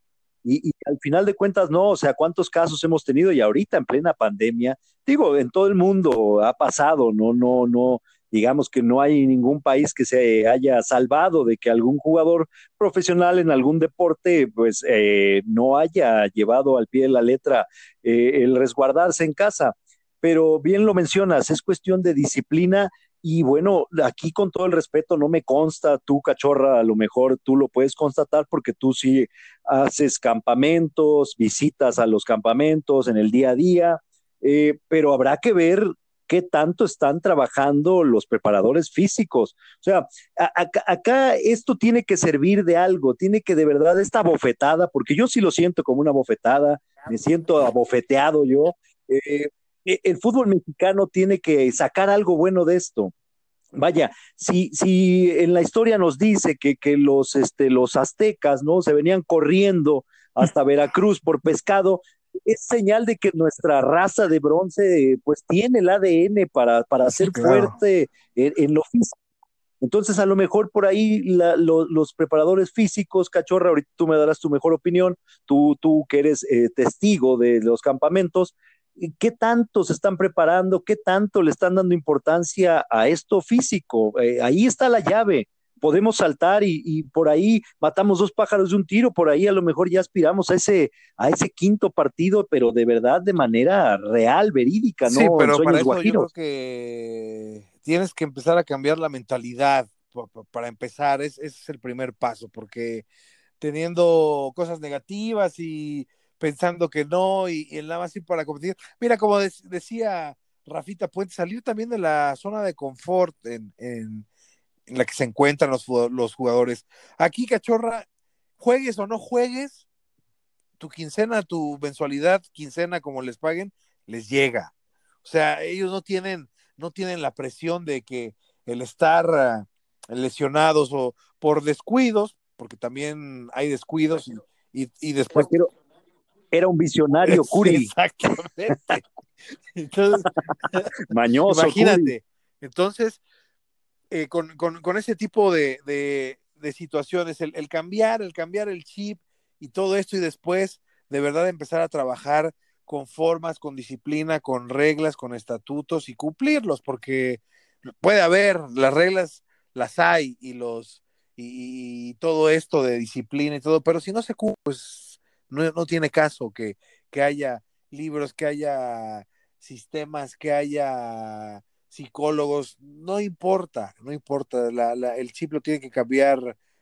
Y, y, al final de cuentas, no, o sea, ¿cuántos casos hemos tenido? Y ahorita en plena pandemia, digo, en todo el mundo ha pasado, no, no, no, digamos que no hay ningún país que se haya salvado de que algún jugador profesional en algún deporte pues eh, no haya llevado al pie de la letra eh, el resguardarse en casa. Pero bien lo mencionas, es cuestión de disciplina y bueno, aquí con todo el respeto, no me consta, tú cachorra, a lo mejor tú lo puedes constatar porque tú sí haces campamentos, visitas a los campamentos en el día a día, eh, pero habrá que ver qué tanto están trabajando los preparadores físicos. O sea, acá, esto tiene que servir de algo, tiene que de verdad esta bofetada, porque yo sí lo siento como una bofetada, me siento abofeteado yo. Eh, el fútbol mexicano tiene que sacar algo bueno de esto. Vaya, si, si en la historia nos dice que, que los, este, los aztecas, ¿no? Se venían corriendo hasta Veracruz por pescado, es señal de que nuestra raza de bronce pues tiene el ADN para, para ser fuerte en, lo físico. Entonces, a lo mejor por ahí los preparadores físicos, cachorra, ahorita tú me darás tu mejor opinión, tú, tú que eres eh, testigo de los campamentos, ¿qué tanto se están preparando? ¿Qué tanto le están dando importancia a esto físico? Eh, ahí está la llave podemos saltar y, por ahí matamos dos pájaros de un tiro, por ahí a lo mejor ya aspiramos a ese, a ese quinto partido, pero de verdad de manera real, verídica, ¿no? Sí, pero para eso yo creo que tienes que empezar a cambiar la mentalidad para empezar, ese es el primer paso, porque teniendo cosas negativas y pensando que no, y, y nada más ir para competir. Mira, como decía Rafita, puede salir también de la zona de confort en, en la que se encuentran los, los jugadores. Aquí, cachorra, juegues o no juegues, tu quincena, tu mensualidad, quincena, como les paguen, les llega. O sea, ellos no tienen, no tienen la presión de que el estar ah, lesionados o por descuidos, porque también hay descuidos y, y, después. Era un visionario, Curi. exactamente. Entonces, Mañoso. Imagínate. Entonces, eh, con, con, ese tipo de, de, situaciones, el, el, cambiar, el cambiar el chip y todo esto y después de verdad empezar a trabajar con formas, con disciplina, con reglas, con estatutos y cumplirlos, porque puede haber, las reglas las hay y los y, todo esto de disciplina y todo, pero si no se cumple, pues no, no tiene caso que, que haya libros, que haya sistemas, que haya psicólogos, no importa, no importa, el chip lo tiene que cambiar,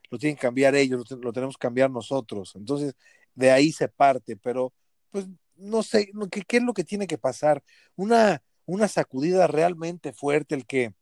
lo tienen que cambiar ellos, lo, tenemos que cambiar nosotros. Entonces, de ahí se parte, pero pues no sé, ¿qué, qué es lo que tiene que pasar? Una, una sacudida realmente fuerte, el que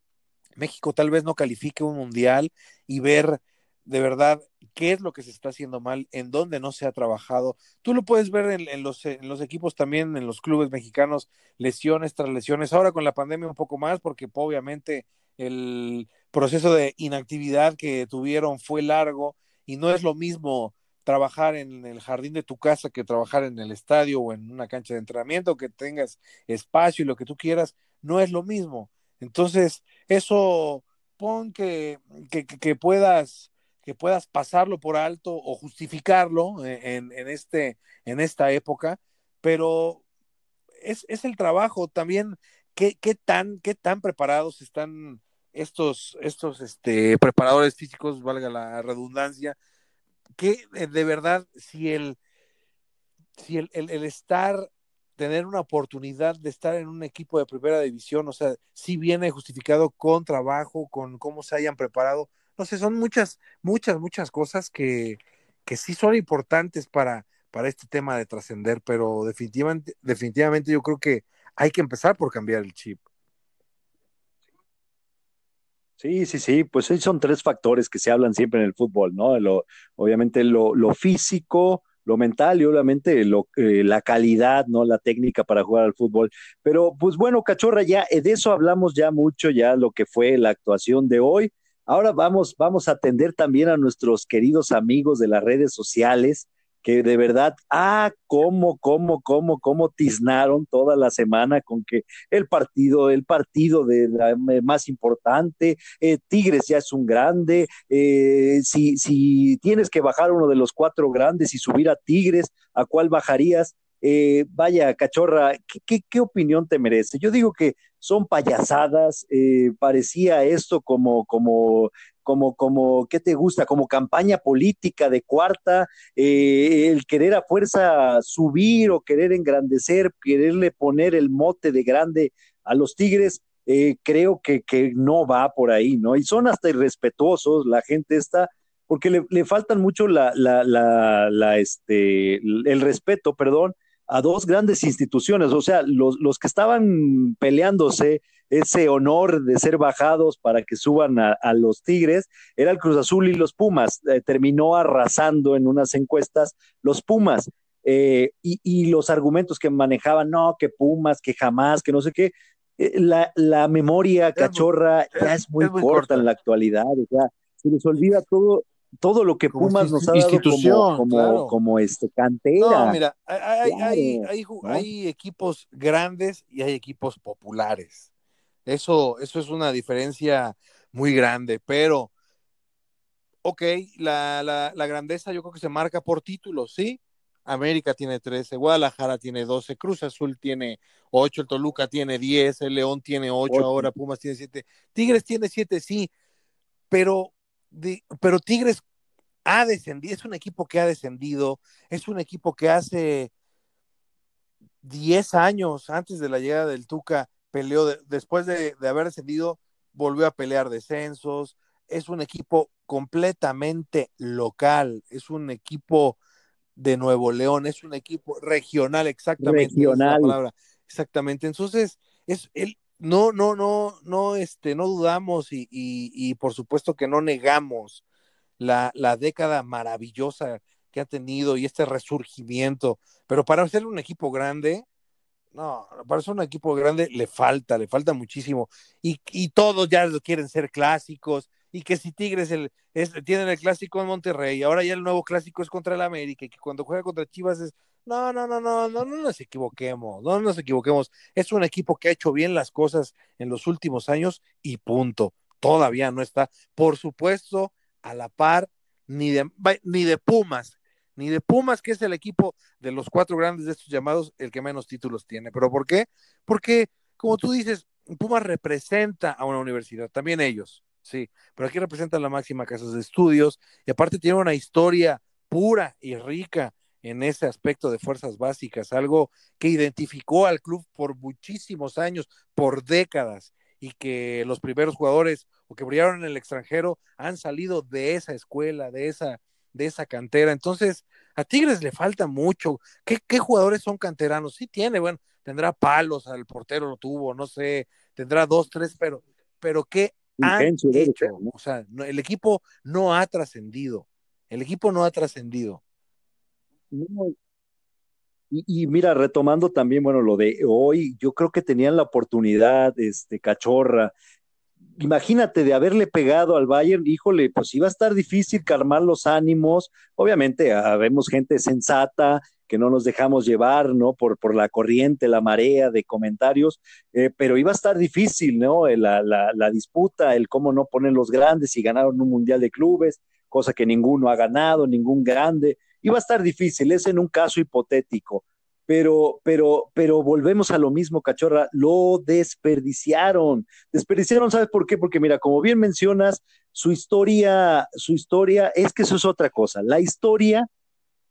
México tal vez no califique un mundial y ver de verdad qué es lo que se está haciendo mal, en dónde no se ha trabajado. Tú lo puedes ver en, los, en los equipos también, en los clubes mexicanos, lesiones tras lesiones. Ahora con la pandemia un poco más, porque obviamente el proceso de inactividad que tuvieron fue largo y no es lo mismo trabajar en el jardín de tu casa que trabajar en el estadio o en una cancha de entrenamiento, que tengas espacio y lo que tú quieras, no es lo mismo. Entonces, eso pon que, que, que puedas que puedas pasarlo por alto o justificarlo en, en, este, en esta época, pero es, es el trabajo también, qué, qué, tan, qué tan preparados están estos, estos este, preparadores físicos, valga la redundancia, que eh, de verdad, si el, si el, el, estar, tener una oportunidad de estar en un equipo de primera división, o sea, si viene justificado con trabajo, con cómo se hayan preparado, no sé, son muchas, muchas, muchas cosas que, que sí son importantes para, para este tema de trascender, pero definitivamente, definitivamente yo creo que hay que empezar por cambiar el chip. Sí, sí, sí, pues son tres factores que se hablan siempre en el fútbol, ¿no? Lo, obviamente lo, lo físico, lo mental y obviamente lo, eh, la calidad, ¿no? La técnica para jugar al fútbol. Pero pues bueno, cachorra, ya de eso hablamos ya mucho, ya lo que fue la actuación de hoy. Ahora vamos, vamos a atender también a nuestros queridos amigos de las redes sociales, que de verdad, ah, cómo, cómo, cómo, cómo tiznaron toda la semana con que el partido, el partido de eh, más importante, eh, Tigres ya es un grande, eh, si, si tienes que bajar uno de los cuatro grandes y subir a Tigres, ¿a cuál bajarías? Vaya, cachorra, ¿qué, ¿qué, qué, opinión te merece? Yo digo que son payasadas, eh, parecía esto como, como, como, como, ¿qué te gusta? Como campaña política de cuarta, eh, el querer a fuerza subir o querer engrandecer, quererle poner el mote de grande a los Tigres, eh, creo que, que, no va por ahí, ¿no? Y son hasta irrespetuosos la gente esta, porque le, le faltan mucho la, la, la, este, el respeto, perdón, a dos grandes instituciones, o sea, los, los que estaban peleándose ese honor de ser bajados para que suban a, a los Tigres, era el Cruz Azul y los Pumas. Eh, terminó arrasando en unas encuestas los Pumas. Eh, y, y, los argumentos que manejaban, no, que Pumas, que jamás, que no sé qué, eh, la, la, memoria cachorra es, ya es muy, es muy corta, corta, en la actualidad, o sea, se les olvida todo, todo lo que Pumas nos ha dado como, como, claro. como, este cantera. No, mira, hay, claro, hay, hay, ¿no? hay, equipos grandes y hay equipos populares. Eso, eso es una diferencia muy grande, pero ok, la, la, la, grandeza yo creo que se marca por títulos, ¿sí? América tiene 13, Guadalajara tiene 12, Cruz Azul tiene 8, el Toluca tiene 10, el León tiene 8, 8. ahora Pumas tiene 7, Tigres tiene 7, sí, pero de, pero Tigres ha descendido, es un equipo que ha descendido, es un equipo que hace 10 años antes de la llegada del Tuca peleó, de, después de, de, haber descendido, volvió a pelear descensos, es un equipo completamente local, es un equipo de Nuevo León, es un equipo regional, exactamente. Regional. Exactamente. Entonces, es el, no, no, no, no, este, no dudamos y, y, y por supuesto que no negamos la, la, década maravillosa que ha tenido y este resurgimiento, pero para ser un equipo grande, no, para ser un equipo grande le falta, le falta muchísimo y, y todos ya quieren ser clásicos y que si Tigres el, tienen el clásico en Monterrey, ahora ya el nuevo clásico es contra el América y que cuando juega contra Chivas es no, no, no, no, no, no nos equivoquemos, no nos equivoquemos. Es un equipo que ha hecho bien las cosas en los últimos años y punto. Todavía no está, por supuesto, a la par ni de, ni de Pumas, ni de Pumas, que es el equipo de los cuatro grandes de estos llamados, el que menos títulos tiene. ¿Pero por qué? Porque, como tú dices, Pumas representa a una universidad, también ellos, sí, pero aquí representan la máxima casa de estudios y aparte tiene una historia pura y rica en ese aspecto de fuerzas básicas, algo que identificó al club por muchísimos años, por décadas, y que los primeros jugadores o que brillaron en el extranjero han salido de esa escuela, de esa, de esa cantera. Entonces, a Tigres le falta mucho. ¿Qué, qué jugadores son canteranos? Sí tiene, bueno, tendrá palos, al portero lo tuvo, no sé, tendrá dos, tres, pero, pero ¿qué han hecho. O sea, el equipo no ha trascendido. El equipo no ha trascendido. Y, mira, retomando también, bueno, lo de hoy, yo creo que tenían la oportunidad, este, Cachorra, imagínate de haberle pegado al Bayern, híjole, pues iba a estar difícil calmar los ánimos. Obviamente, habemos gente sensata que no nos dejamos llevar, ¿no? Por, por la corriente, la marea de comentarios, eh, pero iba a estar difícil, ¿no? Eh, la, la, la, disputa, el cómo no ponen los grandes y ganaron un mundial de clubes, cosa que ninguno ha ganado, ningún grande. Iba a estar difícil, es en un caso hipotético pero, pero, pero volvemos a lo mismo, cachorra, lo desperdiciaron. Desperdiciaron, ¿sabes por qué? Porque mira, como bien mencionas, su historia, su historia, es que eso es otra cosa. La historia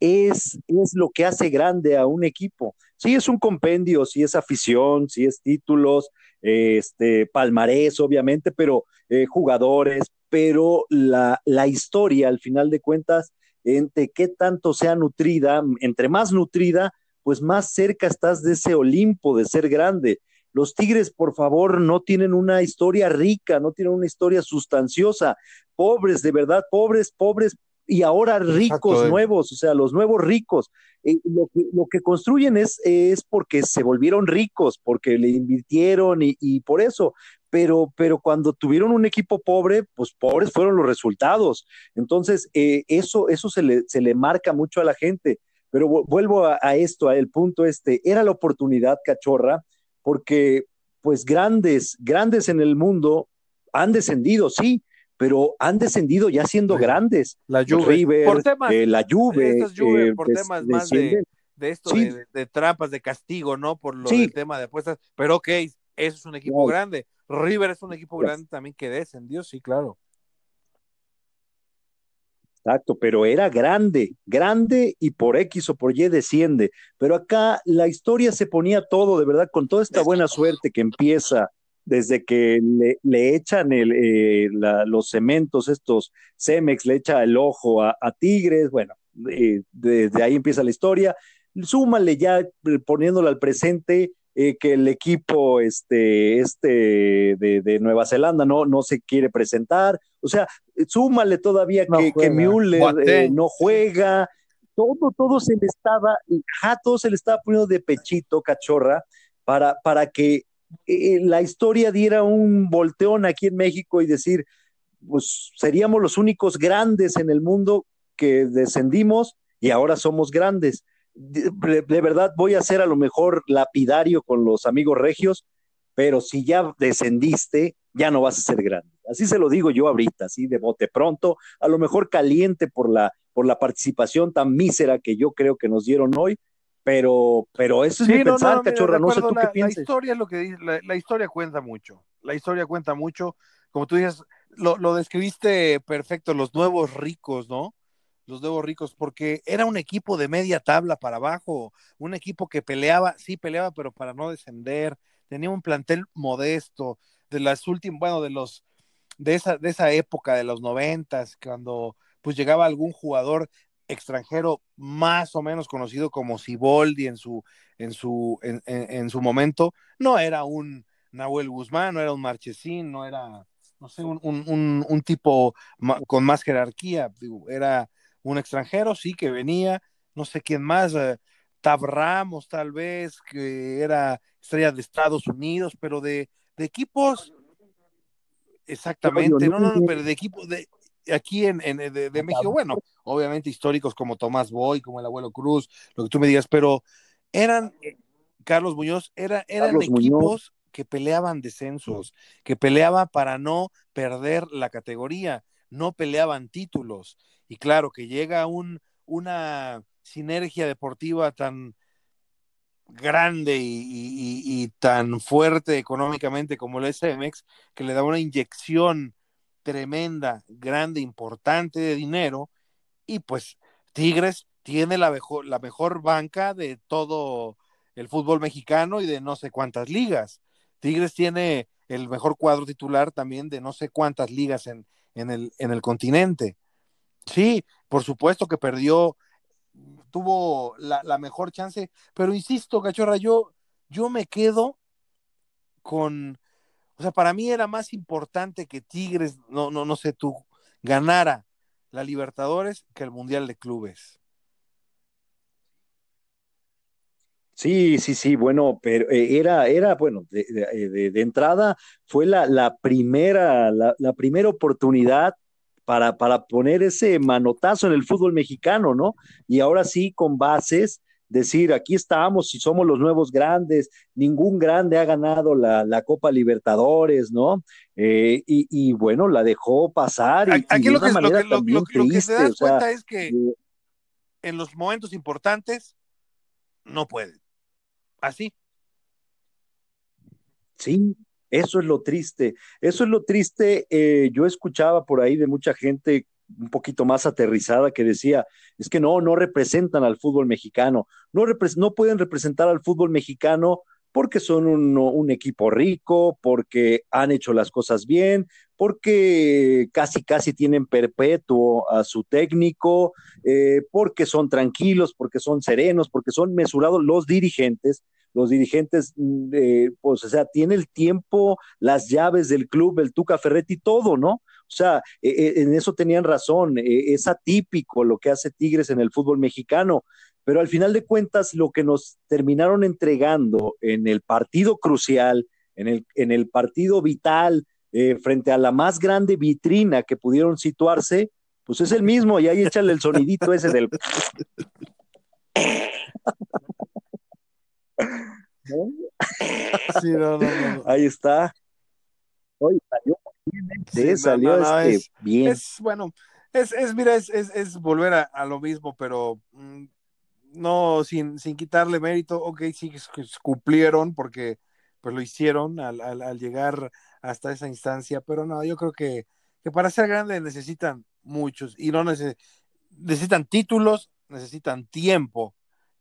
es, es lo que hace grande a un equipo. Sí es un compendio, sí es afición, sí es títulos, este, palmarés, obviamente, pero eh, jugadores, pero la, la historia, al final de cuentas, entre qué tanto sea nutrida, entre más nutrida, pues más cerca estás de ese Olimpo, de ser grande. Los Tigres, por favor, no tienen una historia rica, no tienen una historia sustanciosa. Pobres, de verdad, pobres, pobres, y ahora ricos nuevos, o sea, los nuevos ricos. Eh, lo, que, lo, que, construyen es, es porque se volvieron ricos, porque le invirtieron y, por eso. Pero, pero cuando tuvieron un equipo pobre, pues pobres fueron los resultados. Entonces, eh, eso, eso se le, se le marca mucho a la gente. Pero vuelvo a, esto, a el punto este, era la oportunidad, cachorra, porque pues grandes, grandes en el mundo han descendido, sí, pero han descendido ya siendo grandes. La Juve, por temas, eh, la Juve, eh, por temas más de, esto, de, trampas, de castigo, ¿no? Por lo del tema de apuestas, pero ok, eso es un equipo grande. River es un equipo grande también que descendió, sí, claro. Exacto, pero era grande, grande y por X o por Y desciende. Pero acá la historia se ponía todo, de verdad, con toda esta buena suerte que empieza desde que le, echan el, eh, los cementos, estos Cemex, le echa el ojo a, Tigres, bueno, eh, desde ahí empieza la historia. Súmale ya eh, poniéndolo al presente, que el equipo este, este de, Nueva Zelanda no, no se quiere presentar. O sea, súmale todavía que, que, Müller eh, no juega. Todo, todo se le estaba, ja, todo se le estaba poniendo de pechito, cachorra, para, para que eh, la historia diera un volteón aquí en México y decir, pues seríamos los únicos grandes en el mundo que descendimos y ahora somos grandes de, verdad voy a ser a lo mejor lapidario con los amigos regios, pero si ya descendiste, ya no vas a ser grande. Así se lo digo yo ahorita, así de bote pronto, a lo mejor caliente por la, por la participación tan mísera que yo creo que nos dieron hoy, pero, pero eso es mi pensar, cachorra, no sé tú qué piensas. La historia es lo que la, historia cuenta mucho, la historia cuenta mucho, como tú dices, lo, lo describiste perfecto, los nuevos ricos, ¿no? Los nuevos ricos, porque era un equipo de media tabla para abajo, un equipo que peleaba, sí peleaba, pero para no descender, tenía un plantel modesto, de las últimas, bueno, de los, de esa, de esa época de los noventas, cuando pues llegaba algún jugador extranjero más o menos conocido como Siboldi en su, en su, en, en, su momento, no era un Nahuel Guzmán, no era un Marchesín, no era, no sé, un, un, un tipo con más jerarquía, era un extranjero, sí, que venía, no sé quién más, eh, Tab Ramos tal vez, que era estrella de Estados Unidos, pero de, equipos, exactamente, no, no, no, pero de equipos de aquí en, de, México, bueno, obviamente históricos como Tomás Boy, como el abuelo Cruz, lo que tú me digas, pero eran, eh, Carlos Muñoz, era, eran equipos que peleaban descensos, que peleaban para no perder la categoría, no peleaban títulos. Y claro, que llega un, una sinergia deportiva tan grande y, tan fuerte económicamente como el SMX, que le da una inyección tremenda, grande, importante de dinero, y pues Tigres tiene la mejor, la mejor banca de todo el fútbol mexicano y de no sé cuántas ligas. Tigres tiene el mejor cuadro titular también de no sé cuántas ligas en, en, el, en el continente. Sí, por supuesto que perdió, tuvo la, mejor chance, pero insisto, cachorra, yo, yo me quedo con, O sea, para mí era más importante que Tigres, no, no, no sé tú, ganara la Libertadores que el Mundial de Clubes. Sí, sí, sí, bueno, pero eh, era, era, bueno, de, de, de entrada fue la, la primera, la, la, primera oportunidad para, para poner ese manotazo en el fútbol mexicano, ¿no? Y ahora sí, con bases, decir, aquí estamos y somos los nuevos grandes, ningún grande ha ganado la, la Copa Libertadores, ¿no? Eh, y, y, bueno, la dejó pasar. Y, aquí y lo, que, lo, que, lo, triste, lo, que, se da sea, cuenta es que eh, en los momentos importantes no puede. Así. Sí, eso es lo triste. Eso es lo triste. Eh, yo escuchaba por ahí de mucha gente un poquito más aterrizada que decía, es que no, no representan al fútbol mexicano, no, no pueden representar al fútbol mexicano porque son un, equipo rico, porque han hecho las cosas bien, porque casi, casi tienen perpetuo a su técnico, eh, porque son tranquilos, porque son serenos, porque son mesurados los dirigentes. Los dirigentes, eh, pues, o sea, tiene el tiempo, las llaves del club, el Tuca Ferretti, todo, ¿no? O sea, eh, en eso tenían razón, eh, es atípico lo que hace Tigres en el fútbol mexicano, pero al final de cuentas lo que nos terminaron entregando en el partido crucial, en el, en el partido vital, eh, frente a la más grande vitrina que pudieron situarse, pues es el mismo, y ahí échale el sonidito ese del... Sí, no, no, no. Ahí está. Oye, salió bien, ¿eh? sí, Sí, salió este, es- bien. Es bueno, es, es mira, es, es, volver a, a lo mismo, pero mm, no sin, sin quitarle mérito, ok, sí cumplieron porque pues lo hicieron al, al, al llegar hasta esa instancia, pero no, yo creo que, que para ser grande necesitan muchos y no nece- necesitan títulos, necesitan tiempo,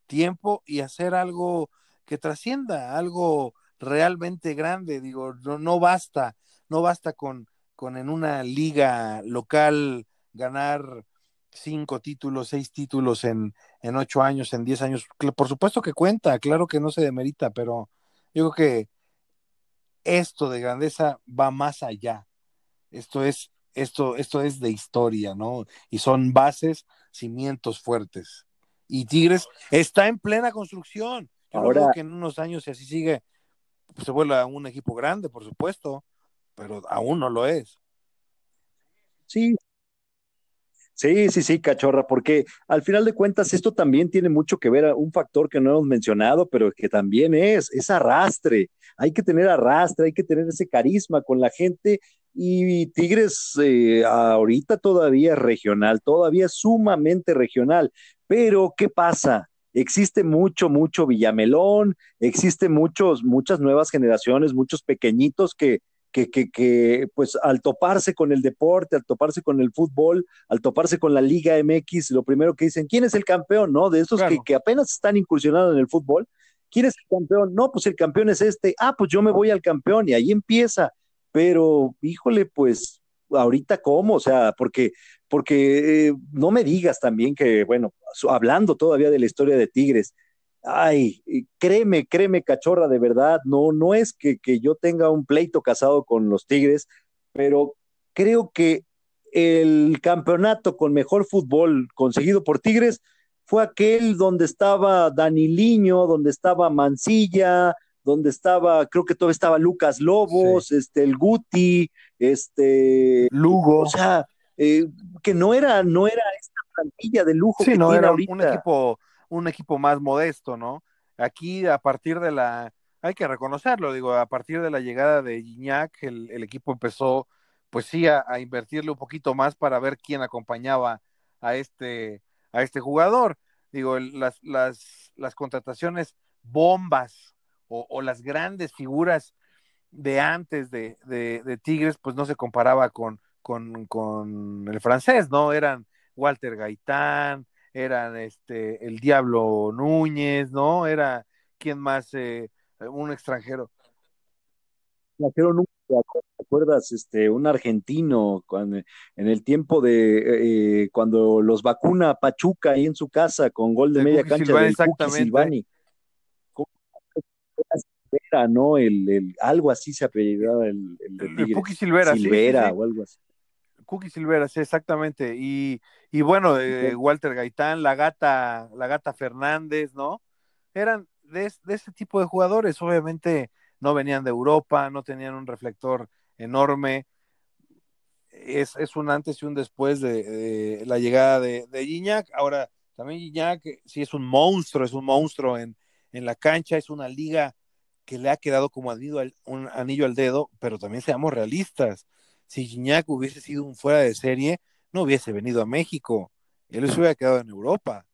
tiempo y hacer algo que trascienda, algo realmente grande, digo, no, no basta, no basta con, con en una liga local ganar cinco títulos, seis títulos en, en ocho años, en diez años. Por supuesto que cuenta, claro que no se demerita, pero yo creo que esto de grandeza va más allá. Esto es, esto, esto es de historia, ¿no? Y son bases, cimientos fuertes. Y Tigres está en plena construcción. Yo no Ahora- veo que en unos años, si así sigue, pues, se vuelva un equipo grande, por supuesto, pero aún no lo es. Sí, sí, sí, sí, cachorra, porque al final de cuentas esto también tiene mucho que ver a un factor que no hemos mencionado, pero que también es, es arrastre. Hay que tener arrastre, hay que tener ese carisma con la gente y Tigres eh, ahorita todavía es regional, todavía sumamente regional, pero ¿qué pasa? Existe mucho, mucho Villamelón, existe muchos, muchas nuevas generaciones, muchos pequeñitos que, que, que, que, pues al toparse con el deporte, al toparse con el fútbol, al toparse con la Liga MX, lo primero que dicen, ¿quién es el campeón? ¿No? De esos Claro. que, que apenas están incursionando en el fútbol, ¿quién es el campeón? No, pues el campeón es este, ah, pues yo me voy al campeón y ahí empieza, pero híjole, pues ahorita cómo, o sea, porque, porque eh, no me digas también que, bueno, hablando todavía de la historia de Tigres, Ay, créeme, créeme, cachorra, de verdad, no, no es que, que yo tenga un pleito casado con los Tigres, pero creo que el campeonato con mejor fútbol conseguido por Tigres fue aquel donde estaba Daniliño, donde estaba Mancilla, donde estaba, creo que todavía estaba Lucas Lobos, este, el Guti, este, Lugo. o sea, eh, que no era, no era esta plantilla de lujo Sí, que no, tiene era ahorita. un equipo, un equipo más modesto, ¿no? Aquí a partir de la, hay que reconocerlo, digo, a partir de la llegada de Gignac, el, el equipo empezó, pues sí, a, invertirle un poquito más para ver quién acompañaba a este, a este jugador. Digo, las, las, las contrataciones bombas o, o las grandes figuras de antes de, de, de Tigres, pues no se comparaba con, con, con el francés, ¿no? Eran Walter Gaitán, eran este el Diablo Núñez, ¿no? Era quién más, eh, un extranjero. trajeron un, ¿te acuerdas? Este, un argentino cuando, en el tiempo de eh, cuando los vacuna Pachuca ahí en su casa con gol de De media Cookie cancha Silvani, del exactamente. Silvani. Silvera, ¿no? El, el, algo así se apellidaba el, el de. Cookie Silvera, Silvera sí, sí, sí. o algo así. Cookie Silvera, sí, exactamente. Y, y bueno, eh, Walter Gaitán, la gata, la gata Fernández, ¿no? Eran de, de ese tipo de jugadores, obviamente no venían de Europa, no tenían un reflector enorme. Es, es un antes y un después de, de la llegada de, de Gignac. Ahora, también Gignac sí es un monstruo, es un monstruo en, en la cancha, es una liga que le ha quedado como anillo al, un anillo al dedo, pero también seamos realistas. Si Gignac hubiese sido un fuera de serie, no hubiese venido a México. Él se hubiera quedado en Europa.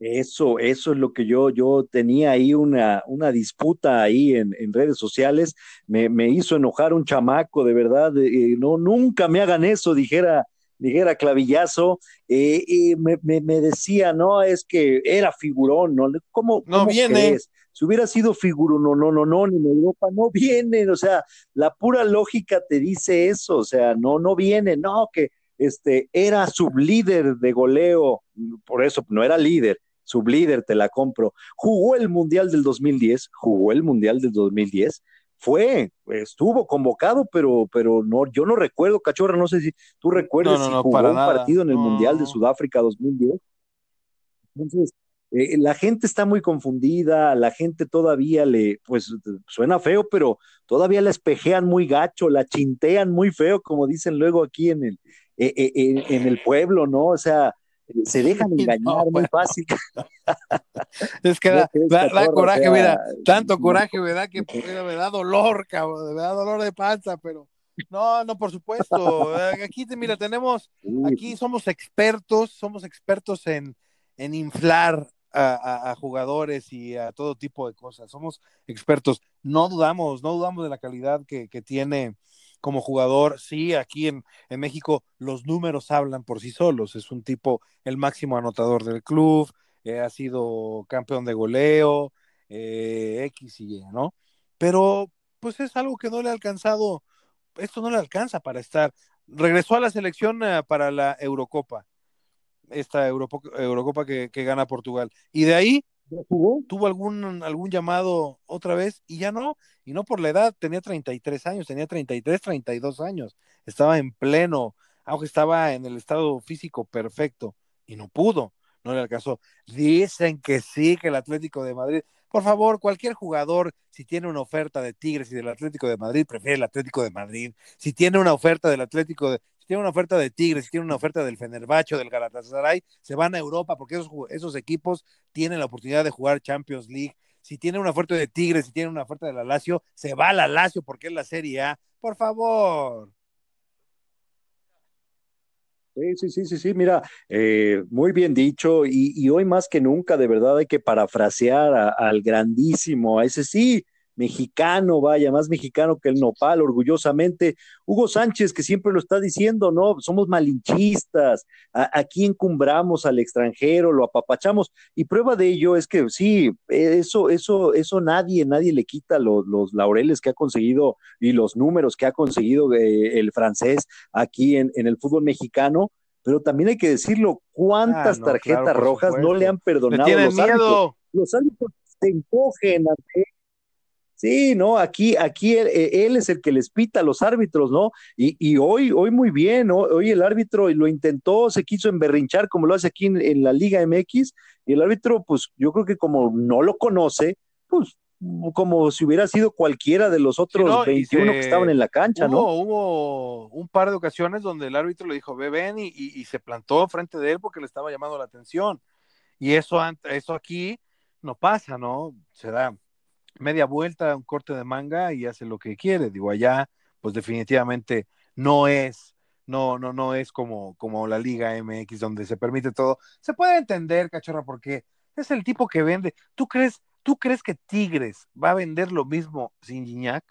Eso, eso es lo que yo, yo tenía ahí una, una disputa ahí en, en redes sociales. Me, me, hizo enojar un chamaco, de verdad. Eh, no, nunca me hagan eso, dijera, dijera clavillazo. Eh, eh, me, me, me, decía, no, es que era figurón, ¿no? ¿Cómo, no cómo viene. Crees? Si hubiera sido figurón, no, no, no, no, ni en Europa, no vienen. O sea, la pura lógica te dice eso. O sea, no, no viene, no, que este era sublíder de goleo, por eso no era líder sublíder, te la compro. Jugó el Mundial del 2010, jugó el Mundial del 2010, fue, estuvo convocado, pero, pero no, yo no recuerdo, Cachorra, no sé si tú recuerdas no, no, si no, jugó un nada. partido en el Mundial de Sudáfrica 2010. Entonces, eh, la gente está muy confundida, la gente todavía le, pues suena feo, pero todavía la espejean muy gacho, la chintean muy feo, como dicen luego aquí en el, eh, eh, en, en el pueblo, ¿no? O sea, se dejan engañar no, muy bueno. fácil. es que da, da, da coraje, sea, mira, tanto coraje, ¿verdad? Que me da dolor, cabrón, me da dolor de panza, pero no, no, por supuesto. Aquí, mira, tenemos, aquí somos expertos, somos expertos en, en inflar a, jugadores y a todo tipo de cosas. Somos expertos. No dudamos, no dudamos de la calidad que, que tiene como jugador. Sí, aquí en, en, México los números hablan por sí solos. Es un tipo, el máximo anotador del club, eh, ha sido campeón de goleo, eh, X y Y, ¿no? Pero pues es algo que no le ha alcanzado, esto no le alcanza para estar. Regresó a la selección uh, para la Eurocopa, esta Europo, Eurocopa que, que gana Portugal. Y de ahí jugó? tuvo algún, algún llamado otra vez y ya no, y no por la edad, tenía 33 años, tenía 33, 32 años, estaba en pleno, aunque estaba en el estado físico perfecto y no pudo, no le alcanzó. Dicen que sí, que el Atlético de Madrid, por favor, cualquier jugador, si tiene una oferta de Tigres y del Atlético de Madrid, prefiere el Atlético de Madrid. Si tiene una oferta del Atlético de, si tiene una oferta de Tigres, si tiene una oferta del Fenerbahce, del Galatasaray, se van a Europa porque esos, equipos tienen la oportunidad de jugar Champions League. Si tiene una oferta de Tigres, si tiene una oferta de la Lazio, se va a la Lazio porque es la Serie A. Por favor. Sí, sí, sí, sí, mira, eh, muy bien dicho, y, hoy más que nunca, de verdad, hay que parafrasear al grandísimo, a ese sí, mexicano, vaya, más mexicano que el nopal, orgullosamente. Hugo Sánchez, que siempre lo está diciendo, ¿no? Somos malinchistas, a, aquí encumbramos al extranjero, lo apapachamos, y prueba de ello es que sí, eso, eso, eso nadie, nadie le quita los, los laureles que ha conseguido y los números que ha conseguido eh, el francés aquí en, en el fútbol mexicano pero también hay que decirlo, cuántas ah, no, tarjetas claro, rojas no le han perdonado los miedo. árbitros. Los árbitros se encogen ante Sí, no, aquí, aquí él, él, es el que les pita a los árbitros, ¿no? Y, y hoy, hoy muy bien, ¿no? hoy el árbitro lo intentó, se quiso emberrinchar como lo hace aquí en, en, la Liga MX, y el árbitro, pues yo creo que como no lo conoce, pues como si hubiera sido cualquiera de los otros sí, no, 21 se, que estaban en la cancha, hubo, ¿no? Hubo un par de ocasiones donde el árbitro le dijo, ve, ven, y, y, y, se plantó frente de él porque le estaba llamando la atención. Y eso, eso aquí no pasa, ¿no? Se da media vuelta, un corte de manga y hace lo que quiere. Digo, allá, pues definitivamente no es, no, no, no es como, como la Liga MX donde se permite todo. Se puede entender, cachorra, porque es el tipo que vende. ¿Tú crees, tú crees que Tigres va a vender lo mismo sin Gignac?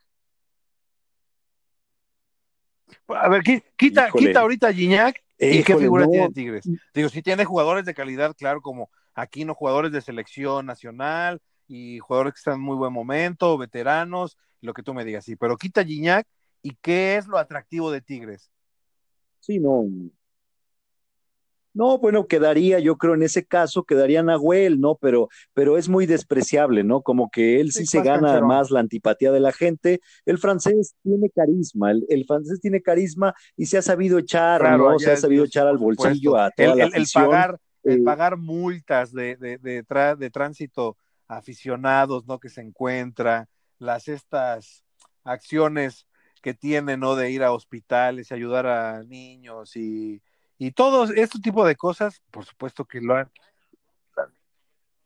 A ver, quita, Híjole. quita ahorita a Gignac y qué figura no. tiene Tigres. Digo, si tiene jugadores de calidad, claro, como aquí no jugadores de selección nacional, y jugadores que están en muy buen momento, veteranos, lo que tú me digas, sí, pero quita Gignac y qué es lo atractivo de Tigres. Sí, no. No, bueno, quedaría, yo creo en ese caso, quedaría Nahuel, ¿no? Pero, pero es muy despreciable, ¿no? Como que él sí, se gana más la antipatía de la gente. El francés tiene carisma, el, francés tiene carisma y se ha sabido echar, ¿no? Se ha sabido echar al bolsillo a toda el, la el, pagar, eh, pagar multas de, de, de, de tránsito aficionados, ¿no? Que se encuentra, las estas acciones que tiene, ¿no? De ir a hospitales y ayudar a niños y y todo este tipo de cosas, por supuesto que lo han.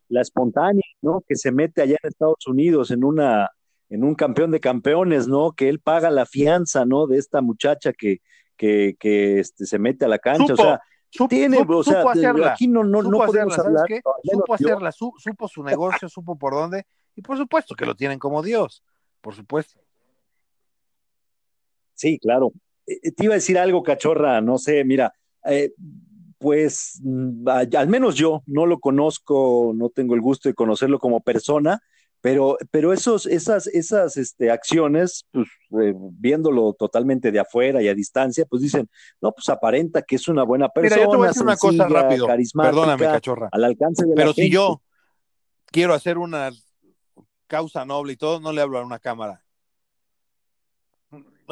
La espontánea, ¿no? Que se mete allá en Estados Unidos en una en un campeón de campeones, ¿no? Que él paga la fianza, ¿no? De esta muchacha que, que, que este, se mete a la cancha. o sea, tiene, o sea, hacerla, aquí no, no, no podemos hablar. supo hacerla, supo su negocio, supo por dónde, y por supuesto que lo tienen como Dios, por supuesto. Sí, claro. Eh, eh, te iba a decir algo, cachorra, no sé, mira, eh, pues mm, al menos yo no lo conozco, no tengo el gusto de conocerlo como persona, pero, pero esos, esas, esas este, acciones, pues eh, viéndolo totalmente de afuera y a distancia, pues dicen, no, pues aparenta que es una buena persona. Mira, yo te voy a decir una cosa rápido, perdóname, cachorra. Al alcance de Pero si yo quiero hacer una causa noble y todo, no le hablo a una cámara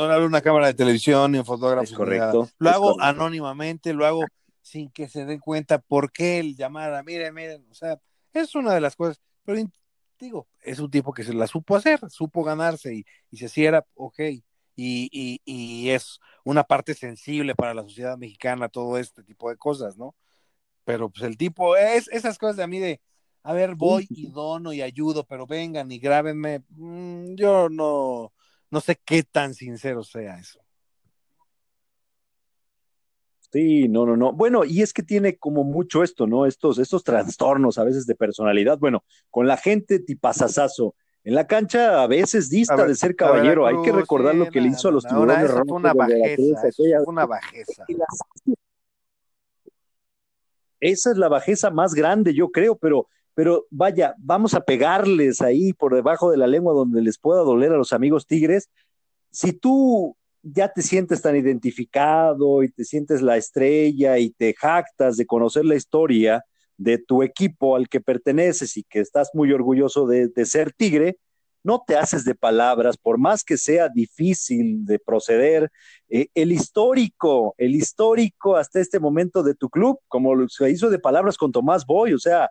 no hago una cámara de televisión ni un fotógrafo. correcto. Lo hago anónimamente, lo hago sin que se den cuenta por qué el llamar a, miren, miren, o sea, es una de las cosas, pero digo, es un tipo que se la supo hacer, supo ganarse y, y se cierra, ok, y, y, y, es una parte sensible para la sociedad mexicana todo este tipo de cosas, ¿no? Pero pues el tipo, es esas cosas de a mí de, a ver, voy y dono y ayudo, pero vengan y grábenme, mm, yo no, no sé qué tan sincero sea eso. Sí, no, no, no. Bueno, y es que tiene como mucho esto, ¿no? Estos, estos trastornos a veces de personalidad. Bueno, con la gente tipazazazo. En la cancha a veces dista de ser caballero. Hay que recordar lo que le hizo a los tiburones. Fue una bajeza, fue una bajeza. Esa es la bajeza más grande, yo creo, pero pero vaya, vamos a pegarles ahí por debajo de la lengua donde les pueda doler a los amigos tigres. Si tú ya te sientes tan identificado y te sientes la estrella y te jactas de conocer la historia de tu equipo al que perteneces y que estás muy orgulloso de, ser tigre, no te haces de palabras, por más que sea difícil de proceder. Eh, el histórico, el histórico hasta este momento de tu club, como se hizo de palabras con Tomás Boy, o sea,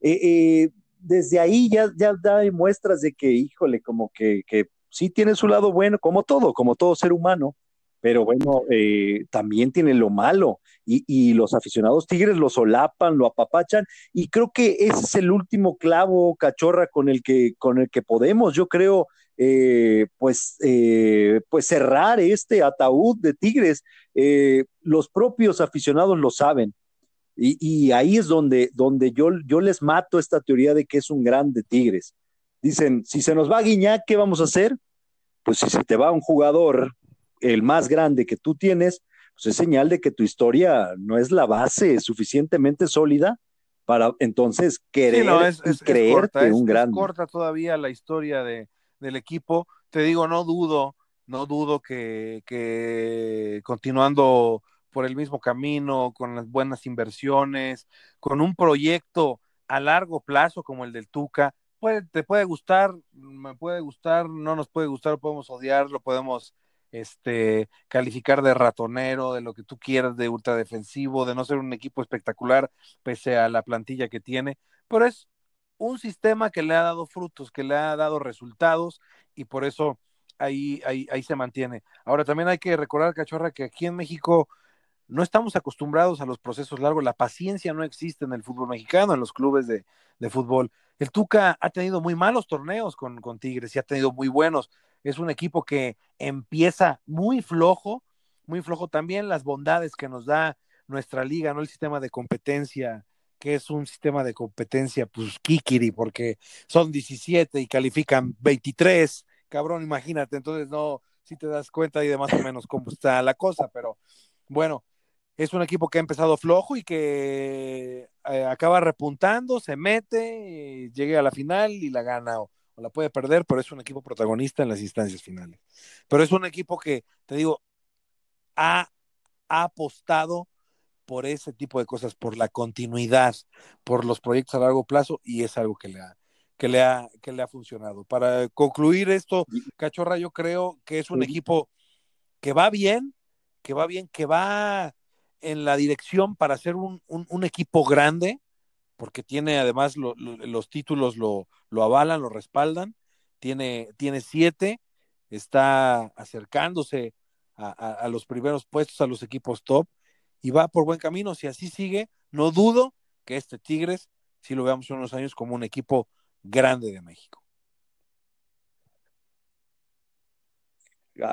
eh, eh, desde ahí ya, ya da muestras de que, híjole, como que, que sí tiene su lado bueno, como todo, como todo ser humano, pero bueno, eh, también tiene lo malo y, y, los aficionados tigres lo solapan, lo apapachan y creo que ese es el último clavo cachorra con el que, con el que podemos, yo creo, pues, pues cerrar este ataúd de tigres. los propios aficionados lo saben, y, ahí es donde, donde yo, yo les mato esta teoría de que es un grande Tigres. Dicen, si se nos va a Guiñac, ¿qué vamos a hacer? Pues si se te va un jugador, el más grande que tú tienes, pues es señal de que tu historia no es la base suficientemente sólida para entonces querer y creerte un grande. corta todavía la historia de, del equipo. Te digo, no dudo, no dudo que, que continuando por el mismo camino, con las buenas inversiones, con un proyecto a largo plazo como el del Tuca, puede, te puede gustar, me puede gustar, no nos puede gustar, lo podemos odiar, lo podemos este, calificar de ratonero, de lo que tú quieras, de ultradefensivo, de no ser un equipo espectacular, pese a la plantilla que tiene, pero es un sistema que le ha dado frutos, que le ha dado resultados y por eso ahí, ahí, ahí se mantiene. Ahora también hay que recordar, cachorra, que aquí en México no estamos acostumbrados a los procesos largos, la paciencia no existe en el fútbol mexicano, en los clubes de, fútbol. El Tuca ha tenido muy malos torneos con, con, Tigres y ha tenido muy buenos. Es un equipo que empieza muy flojo, muy flojo también las bondades que nos da nuestra liga, no el sistema de competencia, que es un sistema de competencia, pues kikiri, porque son 17 y califican 23, cabrón, imagínate, entonces no, si te das cuenta y de más o menos cómo está la cosa, pero bueno, es un equipo que ha empezado flojo y que eh, acaba repuntando, se mete, llega a la final y la gana o, la puede perder, pero es un equipo protagonista en las instancias finales. Pero es un equipo que, te digo, ha, apostado por ese tipo de cosas, por la continuidad, por los proyectos a largo plazo, y es algo que le ha, que le ha, que le ha funcionado. Para concluir esto, Cachorra, yo creo que es un equipo que va bien, que va bien, que va en la dirección para ser un, un, equipo grande, porque tiene además los títulos lo, lo, avalan, lo respaldan, tiene, tiene siete, está acercándose a, a, los primeros puestos, a los equipos top, y va por buen camino. Si así sigue, no dudo que este Tigres, si lo veamos en unos años, como un equipo grande de México.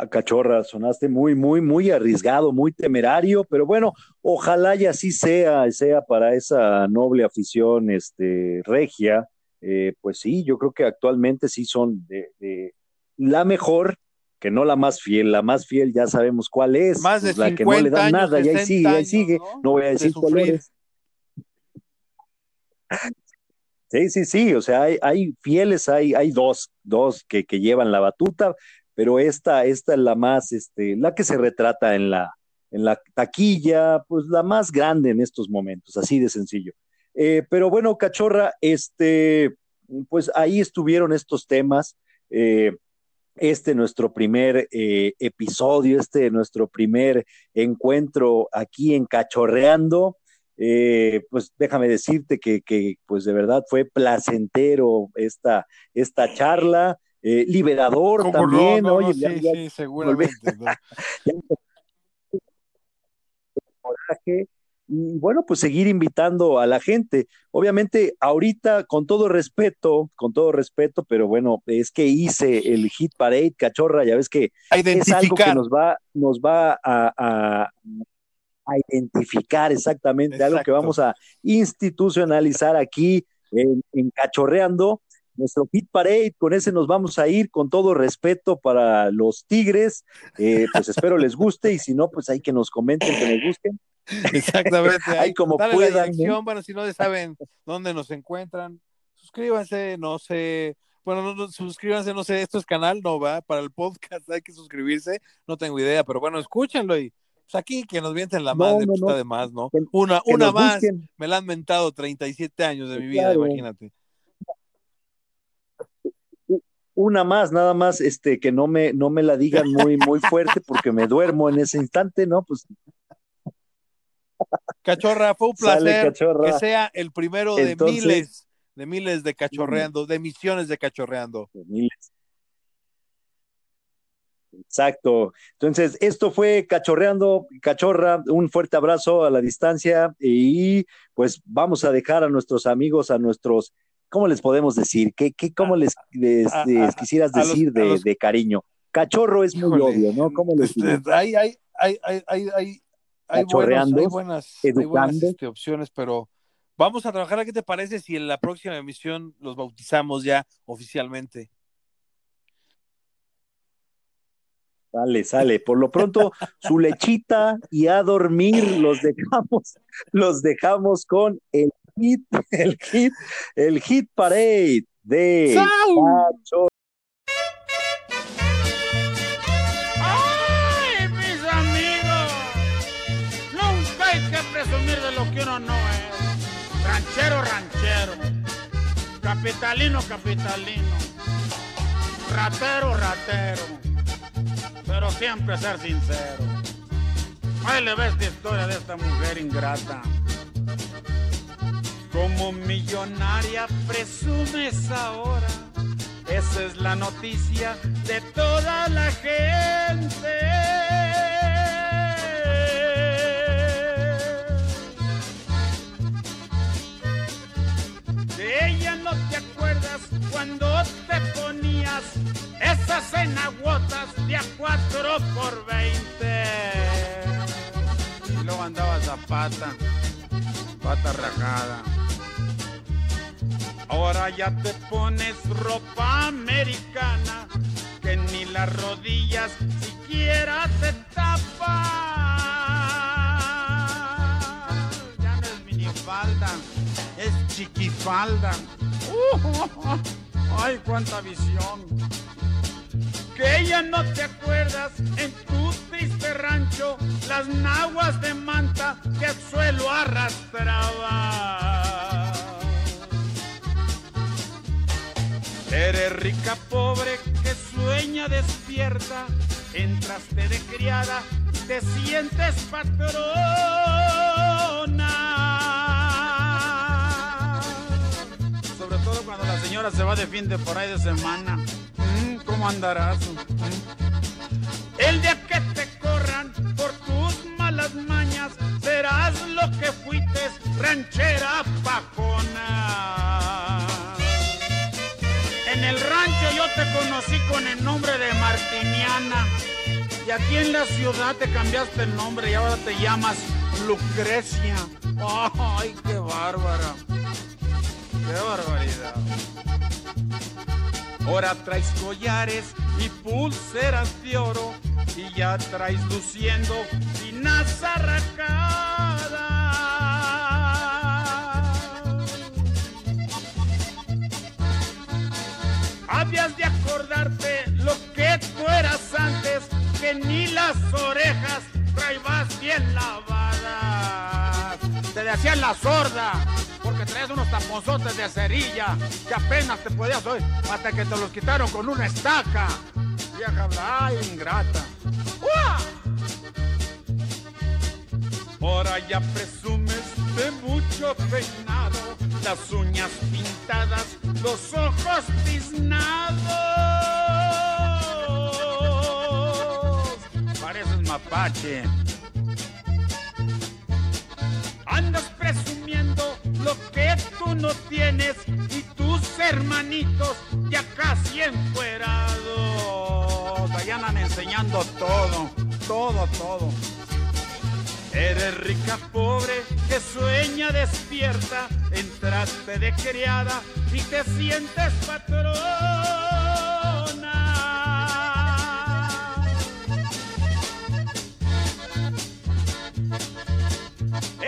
Cachorra, sonaste muy, muy, muy arriesgado, muy temerario, pero bueno, ojalá y así sea, sea para esa noble afición este, regia. Eh, pues sí, yo creo que actualmente sí son de, la mejor, que no la más fiel, la más fiel ya sabemos cuál es, más de pues la que no le dan nada, y ahí sigue, ahí sigue, no, voy a decir cuál es. Sí, sí, sí, o sea, hay, hay fieles, hay, hay dos, dos que, que, llevan la batuta, pero esta, esta es la más, este, la que se retrata en la, en la taquilla, pues la más grande en estos momentos, así de sencillo. Eh, pero bueno, cachorra, este, pues ahí estuvieron estos temas. Eh, este nuestro primer eh, episodio, este nuestro primer encuentro aquí en Cachorreando. pues déjame decirte que, que, pues de verdad fue placentero esta, esta charla. Eh, liberador también, oye, sí, sí, seguramente. y bueno, pues seguir invitando a la gente. Obviamente, ahorita, con todo respeto, con todo respeto, pero bueno, es que hice el Hit Parade, cachorra, ya ves que es algo que nos va, nos va a, identificar exactamente, algo que vamos a institucionalizar aquí en, en Cachorreando nuestro Hit Parade, con ese nos vamos a ir con todo respeto para los Tigres, eh, pues espero les guste y si no, pues hay que nos comenten que les gusten. Exactamente, hay como puedan. bueno, si no saben dónde nos encuentran, suscríbanse, no sé, bueno, no, suscríbanse, no sé, esto es canal, no va, para el podcast hay que suscribirse, no tengo idea, pero bueno, escúchenlo y pues aquí que nos vienten la madre, pues está de más, ¿no? una una más, me la han mentado 37 años de mi vida, imagínate una más, nada más, este, que no me, no me la digan muy, muy fuerte porque me duermo en ese instante, ¿no? Pues. Cachorra, fue un placer que sea el primero de miles, de miles de cachorreando, de misiones de cachorreando. miles. Exacto. Entonces, esto fue Cachorreando, Cachorra, un fuerte abrazo a la distancia y pues vamos a dejar a nuestros amigos, a nuestros ¿cómo les podemos decir? ¿Qué, qué, ¿Cómo les, quisieras decir de, cariño? Cachorro es muy obvio, ¿no? ¿Cómo les este, hay, hay, hay, hay, hay, hay, buenas, este, opciones, pero vamos a trabajar. ¿Qué te parece si en la próxima emisión los bautizamos ya oficialmente? Sale, sale. Por lo pronto, su lechita y a dormir los dejamos, los dejamos con el hit, el hit, el hit parade de Pacho. ¡Ay, mis amigos! Nunca hay que presumir de lo que uno no es. Ranchero, ranchero. Capitalino, capitalino. Ratero, ratero. Pero siempre ser sincero. Ahí le ves la historia de esta mujer ingrata. Como millonaria presumes ahora, esa es la noticia de toda la gente. De ella no te acuerdas cuando te ponías esas enaguotas de a cuatro por veinte. Y luego andabas a pata, pata rajada. Ahora ya te pones ropa americana que ni las rodillas siquiera te tapa. Ya no es minifalda, es chiquifalda. Uh, ay, cuánta visión. Que ya no te acuerdas en tu triste rancho las naguas de manta que el suelo arrastraba. Eres rica, pobre, que sueña despierta, entraste de criada, te sientes patrona. Sobre todo cuando la señora se va de fin de por ahí de semana. Mm, ¿Cómo andarás? Mm. El día que te corran por tus malas mañas, serás lo que fuiste, ranchera pajona. Conocí con el nombre de Martiniana. Y aquí en la ciudad te cambiaste el nombre y ahora te llamas Lucrecia. ¡Ay, qué bárbara! ¡Qué barbaridad! Ahora traes collares y pulseras de oro y ya traes luciendo finas arracadas. Lo que tú eras antes, que ni las orejas traibas bien lavadas. Te decían la sorda, porque traías unos taponzotes de cerilla que apenas te podías oír, hasta que te los quitaron con una estaca. Vieja, ay, ingrata. ¡Uah! Ahora ya presumes de mucho peinado, las uñas pintadas, los ojos tiznados. Pareces mapache. Andas presumiendo lo que tú no tienes y tus hermanitos ya casi enfuerados. Ahí andan enseñando todo, todo, todo. Eres rica, pobre, que sueña despierta, entraste de criada y te sientes patrona.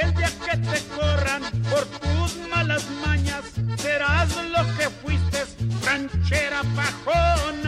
El día que te corran por tus malas mañas, serás lo que fuiste, ranchera pajona.